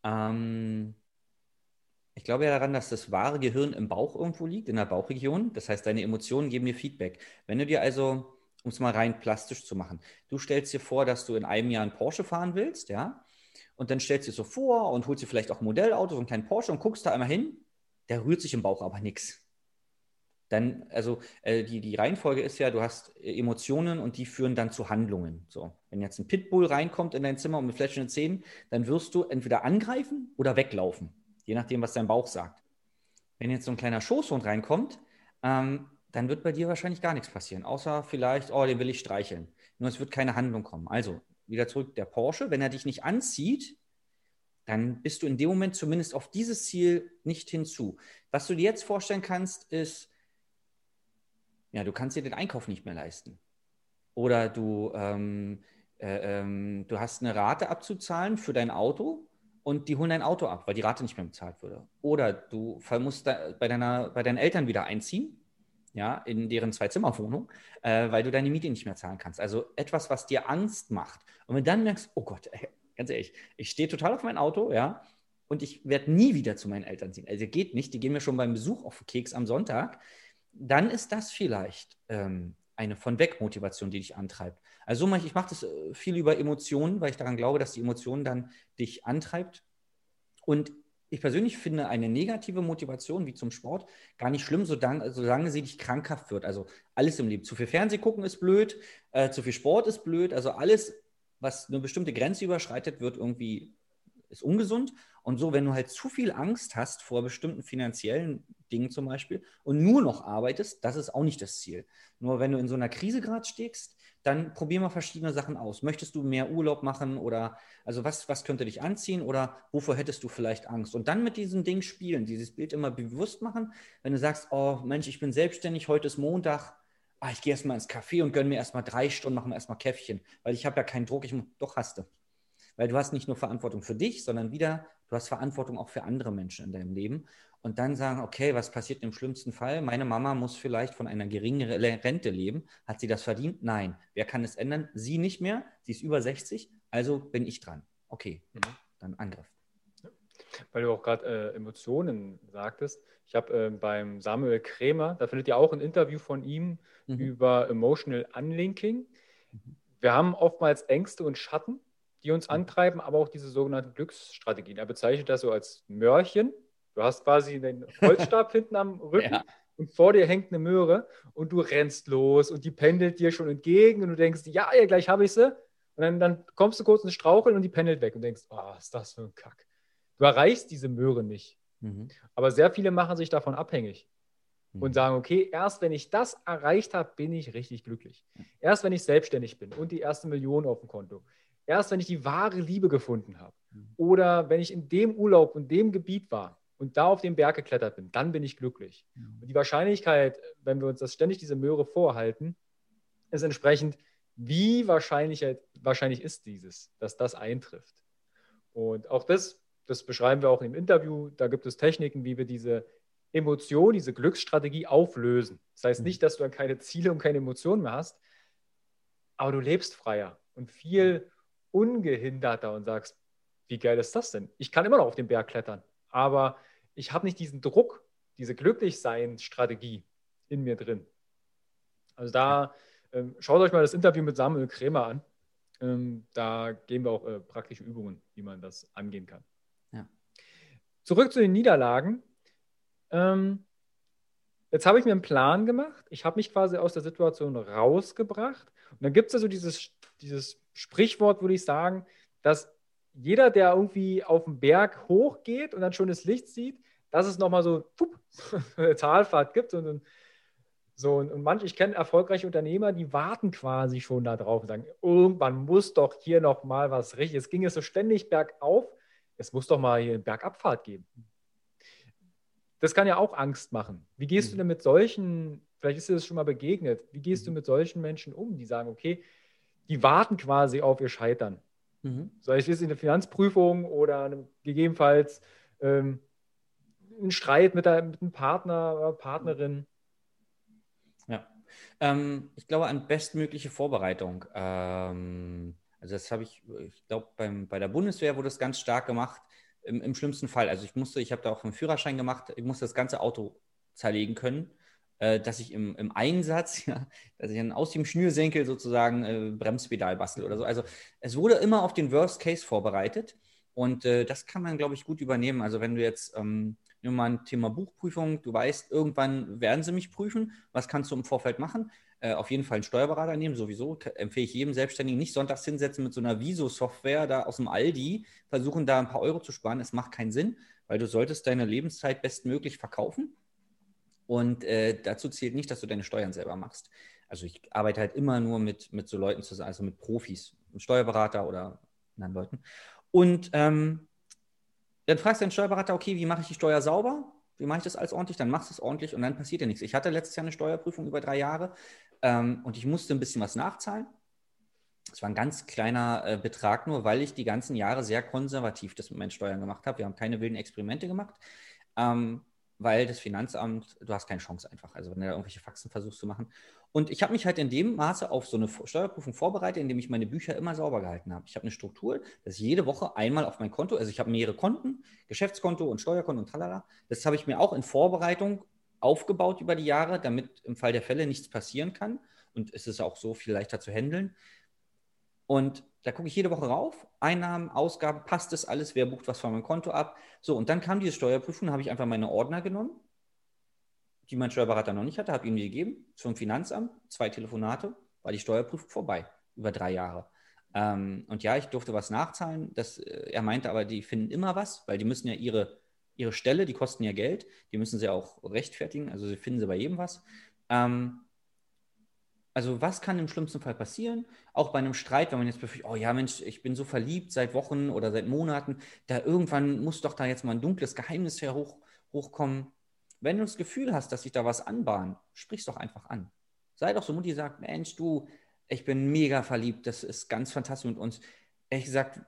Ja. Ähm, ich glaube ja daran, dass das wahre Gehirn im Bauch irgendwo liegt, in der Bauchregion. Das heißt, deine Emotionen geben dir Feedback. Wenn du dir also, um es mal rein plastisch zu machen, du stellst dir vor, dass du in einem Jahr einen Porsche fahren willst, ja, und dann stellst du dir so vor und holst dir vielleicht auch ein Modellauto, so einen kleinen Porsche und guckst da einmal hin, der rührt sich im Bauch aber nichts dann, also äh, die, die Reihenfolge ist ja, du hast äh, Emotionen und die führen dann zu Handlungen. So, wenn jetzt ein Pitbull reinkommt in dein Zimmer und mit fläschenden Zähnen, dann wirst du entweder angreifen oder weglaufen, je nachdem, was dein Bauch sagt. Wenn jetzt so ein kleiner Schoßhund reinkommt, ähm, dann wird bei dir wahrscheinlich gar nichts passieren, außer vielleicht, oh, den will ich streicheln. Nur es wird keine Handlung kommen. Also, wieder zurück, der Porsche, wenn er dich nicht anzieht, dann bist du in dem Moment zumindest auf dieses Ziel nicht hinzu. Was du dir jetzt vorstellen kannst, ist, ja, du kannst dir den Einkauf nicht mehr leisten. Oder du, ähm, äh, ähm, du hast eine Rate abzuzahlen für dein Auto und die holen dein Auto ab, weil die Rate nicht mehr bezahlt würde. Oder du musst bei, deiner, bei deinen Eltern wieder einziehen, ja, in deren Zwei-Zimmer-Wohnung, äh, weil du deine Miete nicht mehr zahlen kannst. Also etwas, was dir Angst macht. Und wenn du dann merkst, oh Gott, ey, ganz ehrlich, ich stehe total auf mein Auto, ja, und ich werde nie wieder zu meinen Eltern ziehen. Also geht nicht, die gehen mir schon beim Besuch auf den Keks am Sonntag. Dann ist das vielleicht ähm, eine von weg Motivation, die dich antreibt. Also ich, ich mache das äh, viel über Emotionen, weil ich daran glaube, dass die Emotion dann dich antreibt. Und ich persönlich finde eine negative Motivation wie zum Sport gar nicht schlimm, solange, sie dich krankhaft wird. Also alles im Leben. Zu viel Fernseh gucken ist blöd, äh, zu viel Sport ist blöd. Also alles, was eine bestimmte Grenze überschreitet, wird irgendwie ist ungesund. Und so, wenn du halt zu viel Angst hast vor bestimmten finanziellen Dingen zum Beispiel und nur noch arbeitest, das ist auch nicht das Ziel. Nur wenn du in so einer Krise gerade steckst, dann probier mal verschiedene Sachen aus. Möchtest du mehr Urlaub machen oder also was, was könnte dich anziehen oder wovor hättest du vielleicht Angst? Und dann mit diesem Ding spielen, dieses Bild immer bewusst machen. Wenn du sagst, oh Mensch, ich bin selbstständig, heute ist Montag, ah, ich gehe erstmal ins Café und gönne mir erstmal drei Stunden, machen wir erstmal Käffchen, weil ich habe ja keinen Druck, ich doch hast du. Weil du hast nicht nur Verantwortung für dich, sondern wieder, du hast Verantwortung auch für andere Menschen in deinem Leben und dann sagen, okay, was passiert im schlimmsten Fall? Meine Mama muss vielleicht von einer geringen Rente leben. Hat sie das verdient? Nein. Wer kann es ändern? Sie nicht mehr. Sie ist über 60, also bin ich dran. Okay, mhm. dann Angriff. Weil du auch gerade äh, Emotionen sagtest. Ich habe äh, beim Samuel Krämer, da findet ihr auch ein Interview von ihm mhm. über Emotional Unlinking. Mhm. Wir haben oftmals Ängste und Schatten, die uns mhm. antreiben, aber auch diese sogenannten Glücksstrategien. Er bezeichnet das so als Mörchen Du hast quasi den Holzstab hinten am Rücken ja. und vor dir hängt eine Möhre und du rennst los und die pendelt dir schon entgegen und du denkst, ja, ja, gleich habe ich sie. Und dann, dann kommst du kurz ins Straucheln und die pendelt weg und denkst, oh, was ist das für ein Kack. Du erreichst diese Möhre nicht. Mhm. Aber sehr viele machen sich davon abhängig mhm. und sagen, okay, erst wenn ich das erreicht habe, bin ich richtig glücklich. Erst wenn ich selbstständig bin und die erste Million auf dem Konto. Erst wenn ich die wahre Liebe gefunden habe. Mhm. Oder wenn ich in dem Urlaub und dem Gebiet war und da auf den Berg geklettert bin, dann bin ich glücklich. Mhm. Und die Wahrscheinlichkeit, wenn wir uns das ständig diese Möhre vorhalten, ist entsprechend, wie wahrscheinlich, wahrscheinlich ist dieses, dass das eintrifft. Und auch das, das beschreiben wir auch im Interview, da gibt es Techniken, wie wir diese Emotion, diese Glücksstrategie auflösen. Das heißt nicht, mhm. dass du dann keine Ziele und keine Emotionen mehr hast, aber du lebst freier und viel ungehinderter und sagst, wie geil ist das denn? Ich kann immer noch auf den Berg klettern aber ich habe nicht diesen Druck, diese Glücklichsein-Strategie in mir drin. Also da ähm, schaut euch mal das Interview mit Samuel Krämer an. Ähm, da geben wir auch äh, praktische Übungen, wie man das angehen kann. Ja. Zurück zu den Niederlagen. Ähm, jetzt habe ich mir einen Plan gemacht. Ich habe mich quasi aus der Situation rausgebracht. Und dann gibt es ja so dieses, dieses Sprichwort, würde ich sagen, dass jeder, der irgendwie auf den Berg hochgeht und dann schon das Licht sieht, dass es nochmal so pup, eine Talfahrt gibt. Und, so, und, manche, ich kenne erfolgreiche Unternehmer, die warten quasi schon da drauf und sagen, irgendwann muss doch hier nochmal was richtig. Es ging jetzt so ständig bergauf, es muss doch mal hier eine Bergabfahrt geben. Das kann ja auch Angst machen. Wie gehst mhm. du denn mit solchen, vielleicht ist dir das schon mal begegnet, wie gehst mhm. du mit solchen Menschen um, die sagen, okay, die warten quasi auf ihr Scheitern. Mhm. Sei es in der Finanzprüfung oder gegebenenfalls ähm, ein Streit mit, der, mit einem Partner oder Partnerin. Ja, ähm, ich glaube an bestmögliche Vorbereitung. Ähm, also das habe ich, ich glaube, bei der Bundeswehr wurde das ganz stark gemacht. Im, Im, schlimmsten Fall. Also ich musste, ich habe da auch einen Führerschein gemacht, ich musste das ganze Auto zerlegen können äh, dass ich im, im Einsatz, ja, dass ich dann aus dem Schnürsenkel sozusagen äh, Bremspedal bastel oder so. Also es wurde immer auf den Worst Case vorbereitet und äh, das kann man, glaube ich, gut übernehmen. Also wenn du jetzt ähm, nur mal ein Thema Buchprüfung, du weißt, irgendwann werden sie mich prüfen, was kannst du im Vorfeld machen? Äh, auf jeden Fall einen Steuerberater nehmen, sowieso. Empfehle ich jedem Selbstständigen nicht sonntags hinsetzen mit so einer Viso-Software da aus dem Aldi, versuchen da ein paar Euro zu sparen. Es macht keinen Sinn, weil du solltest deine Lebenszeit bestmöglich verkaufen und äh, dazu zählt nicht, dass du deine Steuern selber machst. Also ich arbeite halt immer nur mit, mit so Leuten zusammen, also mit Profis, mit Steuerberater oder anderen Leuten. Und ähm, dann fragst du den Steuerberater, okay, wie mache ich die Steuer sauber? Wie mache ich das alles ordentlich? Dann machst du es ordentlich und dann passiert ja nichts. Ich hatte letztes Jahr eine Steuerprüfung über drei Jahre ähm, und ich musste ein bisschen was nachzahlen. Es war ein ganz kleiner äh, Betrag nur, weil ich die ganzen Jahre sehr konservativ das mit meinen Steuern gemacht habe. Wir haben keine wilden Experimente gemacht, ähm, weil das Finanzamt, du hast keine Chance einfach. Also wenn du da irgendwelche Faxen versuchst zu machen. Und ich habe mich halt in dem Maße auf so eine Steuerprüfung vorbereitet, indem ich meine Bücher immer sauber gehalten habe. Ich habe eine Struktur, dass jede Woche einmal auf mein Konto, also ich habe mehrere Konten, Geschäftskonto und Steuerkonto und talala. Das habe ich mir auch in Vorbereitung aufgebaut über die Jahre, damit im Fall der Fälle nichts passieren kann. Und es ist auch so viel leichter zu handeln. Und da gucke ich jede Woche rauf, Einnahmen, Ausgaben, passt das alles, wer bucht was von meinem Konto ab. So, und dann kam diese Steuerprüfung, habe ich einfach meine Ordner genommen, die mein Steuerberater noch nicht hatte, habe ihm die gegeben, zum Finanzamt, zwei Telefonate, war die Steuerprüfung vorbei, über drei Jahre. Ähm, und ja, ich durfte was nachzahlen. Das, äh, er meinte aber, die finden immer was, weil die müssen ja ihre, ihre Stelle, die kosten ja Geld, die müssen sie auch rechtfertigen, also sie finden sie bei jedem was. Ähm, also was kann im schlimmsten Fall passieren? Auch bei einem Streit, wenn man jetzt befürchtet, oh ja Mensch, ich bin so verliebt seit Wochen oder seit Monaten, da irgendwann muss doch da jetzt mal ein dunkles Geheimnis her hoch, hochkommen. Wenn du das Gefühl hast, dass sich da was anbahnt, sprich doch einfach an. Sei doch so Mutti, sagt, Mensch, du, ich bin mega verliebt, das ist ganz fantastisch mit uns. Ehrlich gesagt,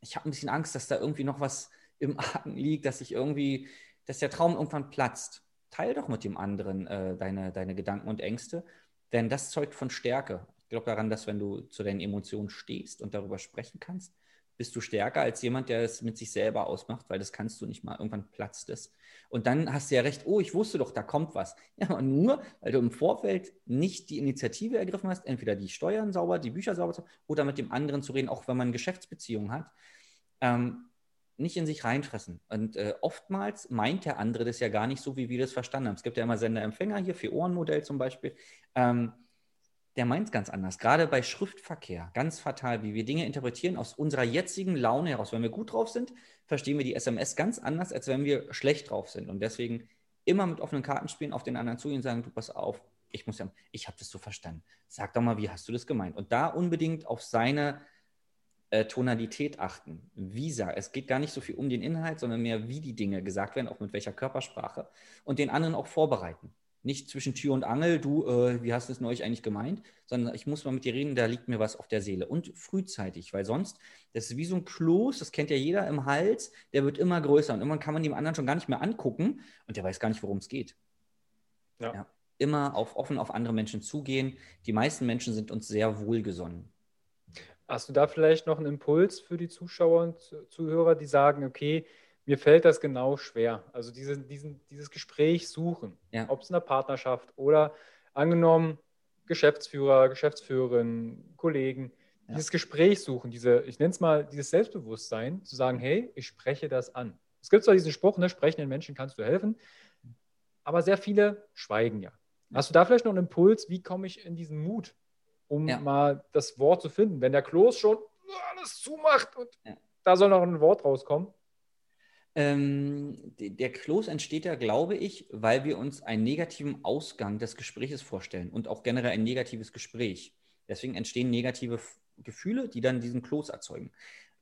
ich habe ein bisschen Angst, dass da irgendwie noch was im Argen liegt, dass ich irgendwie, dass der Traum irgendwann platzt. Teil doch mit dem anderen äh, deine, deine Gedanken und Ängste denn das zeugt von Stärke. Ich glaube daran, dass wenn du zu deinen Emotionen stehst und darüber sprechen kannst, bist du stärker als jemand, der es mit sich selber ausmacht, weil das kannst du nicht mal. Irgendwann platzt es. Und dann hast du ja recht, oh, ich wusste doch, da kommt was. Ja, aber nur, weil du im Vorfeld nicht die Initiative ergriffen hast, entweder die Steuern sauber, die Bücher sauber zu oder mit dem anderen zu reden, auch wenn man Geschäftsbeziehungen hat. Ähm, nicht in sich reinfressen. Und äh, oftmals meint der andere das ja gar nicht so, wie wir das verstanden haben. Es gibt ja immer Sender-Empfänger hier, für Ohrenmodell zum Beispiel. Ähm, der meint es ganz anders. Gerade bei Schriftverkehr, ganz fatal, wie wir Dinge interpretieren aus unserer jetzigen Laune heraus. Wenn wir gut drauf sind, verstehen wir die SMS ganz anders, als wenn wir schlecht drauf sind. Und deswegen immer mit offenen Karten spielen, auf den anderen zugehen und sagen, du pass auf, ich muss ja, ich habe das so verstanden. Sag doch mal, wie hast du das gemeint? Und da unbedingt auf seine äh, Tonalität achten. Wie sagen, es geht gar nicht so viel um den Inhalt, sondern mehr, wie die Dinge gesagt werden, auch mit welcher Körpersprache und den anderen auch vorbereiten. Nicht zwischen Tür und Angel, du, äh, wie hast du es neulich eigentlich gemeint, sondern ich muss mal mit dir reden, da liegt mir was auf der Seele. Und frühzeitig, weil sonst, das ist wie so ein Kloß, das kennt ja jeder im Hals, der wird immer größer und irgendwann kann man dem anderen schon gar nicht mehr angucken und der weiß gar nicht, worum es geht. Ja. ja. Immer auf, offen auf andere Menschen zugehen. Die meisten Menschen sind uns sehr wohlgesonnen. Hast du da vielleicht noch einen Impuls für die Zuschauer und Zuhörer, die sagen, okay, mir fällt das genau schwer. Also diese, diesen, dieses Gespräch suchen, ja. ob es in der Partnerschaft oder angenommen Geschäftsführer, Geschäftsführerin, Kollegen, ja. dieses Gespräch suchen, diese, ich nenne es mal dieses Selbstbewusstsein, zu sagen, hey, ich spreche das an. Es gibt zwar diesen Spruch, ne, sprechenden Menschen kannst du helfen, aber sehr viele schweigen ja. Hast du da vielleicht noch einen Impuls, wie komme ich in diesen Mut, um ja. mal das Wort zu finden. Wenn der Kloß schon alles zumacht und ja. da soll noch ein Wort rauskommen. Ähm, der Kloß entsteht ja, glaube ich, weil wir uns einen negativen Ausgang des Gesprächs vorstellen und auch generell ein negatives Gespräch. Deswegen entstehen negative Gefühle, die dann diesen Kloß erzeugen.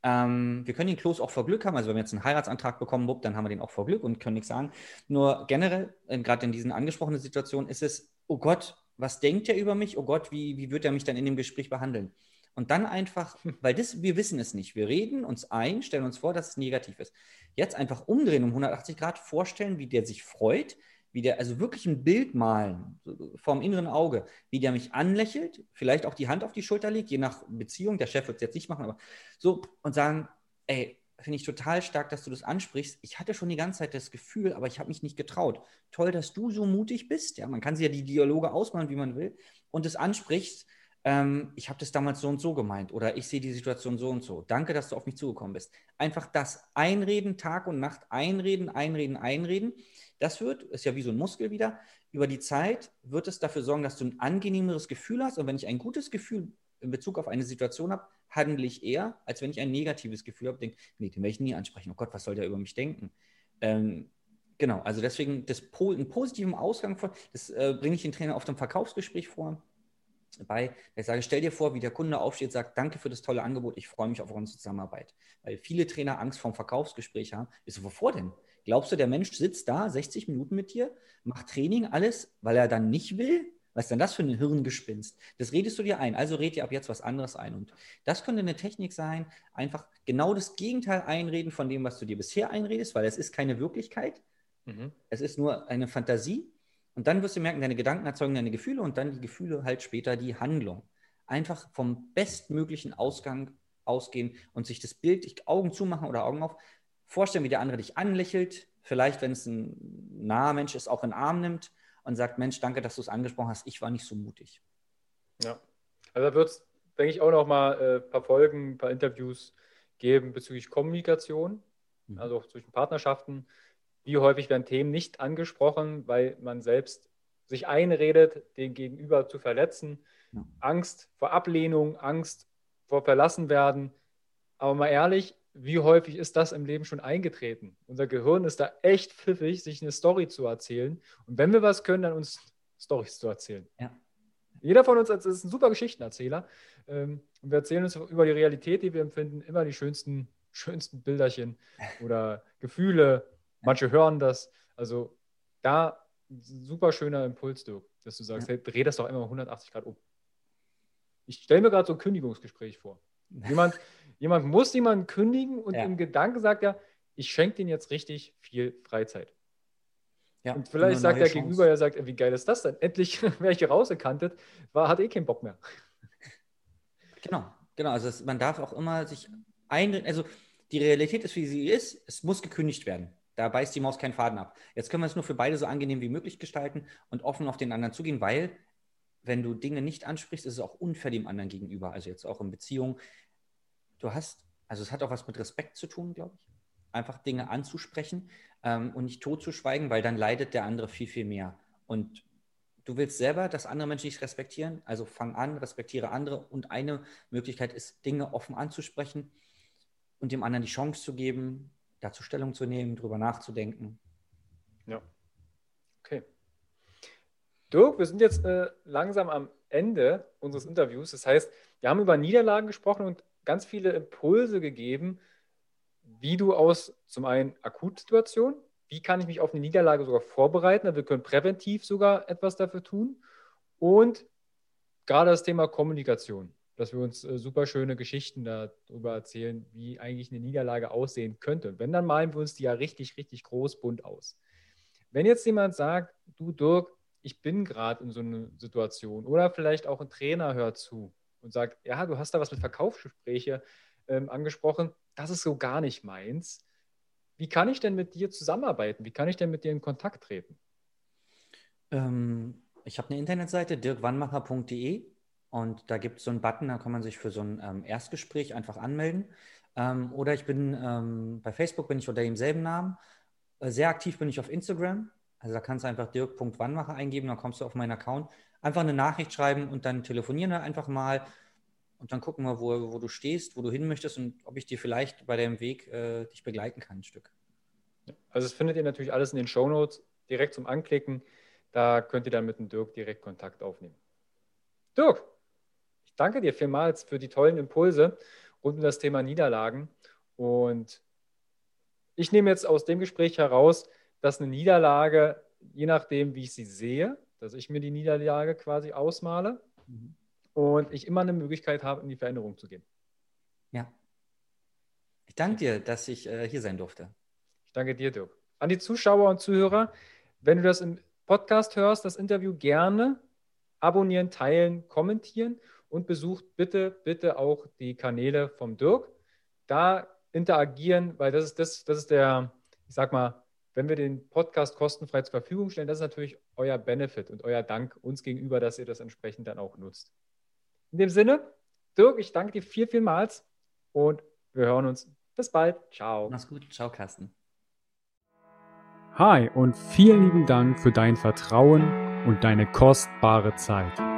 Ähm, wir können den Kloß auch vor Glück haben. Also wenn wir jetzt einen Heiratsantrag bekommen, dann haben wir den auch vor Glück und können nichts sagen. Nur generell, gerade in diesen angesprochenen Situationen, ist es, oh Gott, was denkt er über mich? Oh Gott, wie, wie wird er mich dann in dem Gespräch behandeln? Und dann einfach, weil das, wir wissen es nicht. Wir reden uns ein, stellen uns vor, dass es negativ ist. Jetzt einfach umdrehen um 180 Grad, vorstellen, wie der sich freut, wie der, also wirklich ein Bild malen, vom inneren Auge, wie der mich anlächelt, vielleicht auch die Hand auf die Schulter legt, je nach Beziehung. Der Chef wird es jetzt nicht machen, aber so und sagen, ey, finde ich total stark, dass du das ansprichst. Ich hatte schon die ganze Zeit das Gefühl, aber ich habe mich nicht getraut. Toll, dass du so mutig bist. Ja, man kann sich ja die Dialoge ausmalen, wie man will, und es ansprichst. Ähm, ich habe das damals so und so gemeint oder ich sehe die Situation so und so. Danke, dass du auf mich zugekommen bist. Einfach das Einreden, Tag und Nacht, einreden, einreden, einreden. Das wird, ist ja wie so ein Muskel wieder, über die Zeit wird es dafür sorgen, dass du ein angenehmeres Gefühl hast. Und wenn ich ein gutes Gefühl in Bezug auf eine Situation habe, handle ich eher, als wenn ich ein negatives Gefühl habe, denke, nee, den werde ich nie ansprechen. Oh Gott, was soll der über mich denken? Ähm, genau, also deswegen das, einen positiven Ausgang von, das äh, bringe ich den Trainer auf dem Verkaufsgespräch vor. Bei, ich sage, stell dir vor, wie der Kunde aufsteht, sagt, danke für das tolle Angebot, ich freue mich auf unsere Zusammenarbeit. Weil viele Trainer Angst vor dem Verkaufsgespräch haben. Ich so, wovor denn? Glaubst du, der Mensch sitzt da 60 Minuten mit dir, macht Training, alles, weil er dann nicht will? Was ist denn das für ein Hirngespinst? Das redest du dir ein. Also red dir ab jetzt was anderes ein. Und das könnte eine Technik sein, einfach genau das Gegenteil einreden von dem, was du dir bisher einredest, weil es ist keine Wirklichkeit. Mhm. Es ist nur eine Fantasie. Und dann wirst du merken, deine Gedanken erzeugen deine Gefühle und dann die Gefühle halt später die Handlung. Einfach vom bestmöglichen Ausgang ausgehen und sich das Bild, die Augen zumachen oder Augen auf, vorstellen, wie der andere dich anlächelt, vielleicht, wenn es ein naher Mensch ist, auch in den Arm nimmt und sagt, Mensch, danke, dass du es angesprochen hast, ich war nicht so mutig. Ja, also da wird es, denke ich, auch noch mal äh, ein paar Folgen, ein paar Interviews geben bezüglich Kommunikation, mhm. also zwischen Partnerschaften. Wie häufig werden Themen nicht angesprochen, weil man selbst sich einredet, den Gegenüber zu verletzen. Ja. Angst vor Ablehnung, Angst vor verlassen werden. Aber mal ehrlich, wie häufig ist das im Leben schon eingetreten? Unser Gehirn ist da echt pfiffig, sich eine Story zu erzählen. Und wenn wir was können, dann uns Storys zu erzählen. Ja. Jeder von uns ist ein super Geschichtenerzähler. Ähm, und wir erzählen uns über die Realität, die wir empfinden, immer die schönsten, schönsten Bilderchen oder Gefühle. Manche hören das. Also da ein super schöner Impuls, Dirk, dass du sagst, ja. hey, dreh das doch immer 180 Grad um. Ich stelle mir gerade so ein Kündigungsgespräch vor. Jemand, jemand muss jemanden kündigen und ja. im Gedanken sagt er, ich schenke dir jetzt richtig viel Freizeit. Ja, und vielleicht sagt der Chance. Gegenüber, er sagt, wie geil ist das denn? Endlich wäre ich rausgekantet, war, hat eh keinen Bock mehr. Genau, genau. Also es, man darf auch immer sich ein, also die Realität ist, wie sie ist, es muss gekündigt werden. Da beißt die Maus keinen Faden ab. Jetzt können wir es nur für beide so angenehm wie möglich gestalten und offen auf den anderen zugehen, weil wenn du Dinge nicht ansprichst, ist es auch unfair dem anderen gegenüber. Also jetzt auch in Beziehungen. Du hast, also es hat auch was mit Respekt zu tun, glaube ich. Einfach Dinge anzusprechen ähm, und nicht totzuschweigen, weil dann leidet der andere viel, viel mehr. Und du willst selber, dass andere Menschen dich respektieren, also fang an, respektiere andere. Und eine Möglichkeit ist, Dinge offen anzusprechen und dem anderen die Chance zu geben, dazu Stellung zu nehmen, darüber nachzudenken. Ja. Okay. Dirk, wir sind jetzt äh, langsam am Ende unseres Interviews. Das heißt, wir haben über Niederlagen gesprochen und ganz viele Impulse gegeben, wie du aus zum einen Akutsituation, wie kann ich mich auf eine Niederlage sogar vorbereiten, wir können präventiv sogar etwas dafür tun und gerade das Thema Kommunikation, dass wir uns äh, super schöne Geschichten darüber erzählen, wie eigentlich eine Niederlage aussehen könnte. Und wenn, dann malen wir uns die ja richtig, richtig groß bunt aus. Wenn jetzt jemand sagt, du Dirk, ich bin gerade in so einer Situation. Oder vielleicht auch ein Trainer hört zu und sagt, ja, du hast da was mit Verkaufsgespräche ähm, angesprochen, das ist so gar nicht meins. Wie kann ich denn mit dir zusammenarbeiten? Wie kann ich denn mit dir in Kontakt treten? Ähm, ich habe eine Internetseite, dirkwannmacher.de und da gibt es so einen Button, da kann man sich für so ein ähm, Erstgespräch einfach anmelden. Ähm, oder ich bin ähm, bei Facebook bin ich unter demselben Namen. Äh, sehr aktiv bin ich auf Instagram. Also da kannst du einfach dirk.wannmacher eingeben, dann kommst du auf meinen Account. Einfach eine Nachricht schreiben und dann telefonieren wir einfach mal und dann gucken wir, wo, wo du stehst, wo du hin möchtest und ob ich dir vielleicht bei deinem Weg äh, dich begleiten kann, ein Stück. Also das findet ihr natürlich alles in den Show Notes direkt zum Anklicken. Da könnt ihr dann mit dem Dirk direkt Kontakt aufnehmen. Dirk, danke dir vielmals für die tollen Impulse rund um das Thema Niederlagen. Und ich nehme jetzt aus dem Gespräch heraus, dass eine Niederlage, je nachdem, wie ich sie sehe, dass ich mir die Niederlage quasi ausmale mhm. und ich immer eine Möglichkeit habe, in die Veränderung zu gehen. Ja. Ich danke dir, dass ich äh, hier sein durfte. Ich danke dir, Dirk. An die Zuschauer und Zuhörer, wenn du das im Podcast hörst, das Interview gerne abonnieren, teilen, kommentieren und besucht bitte, bitte auch die Kanäle vom Dirk. Da interagieren, weil das ist, das, das ist der, ich sag mal, wenn wir den Podcast kostenfrei zur Verfügung stellen, das ist natürlich euer Benefit und euer Dank uns gegenüber, dass ihr das entsprechend dann auch nutzt. In dem Sinne, Dirk, ich danke dir viel, vielmals und wir hören uns. Bis bald. Ciao. Mach's gut. Ciao, Carsten. Hi und vielen lieben Dank für dein Vertrauen und deine kostbare Zeit.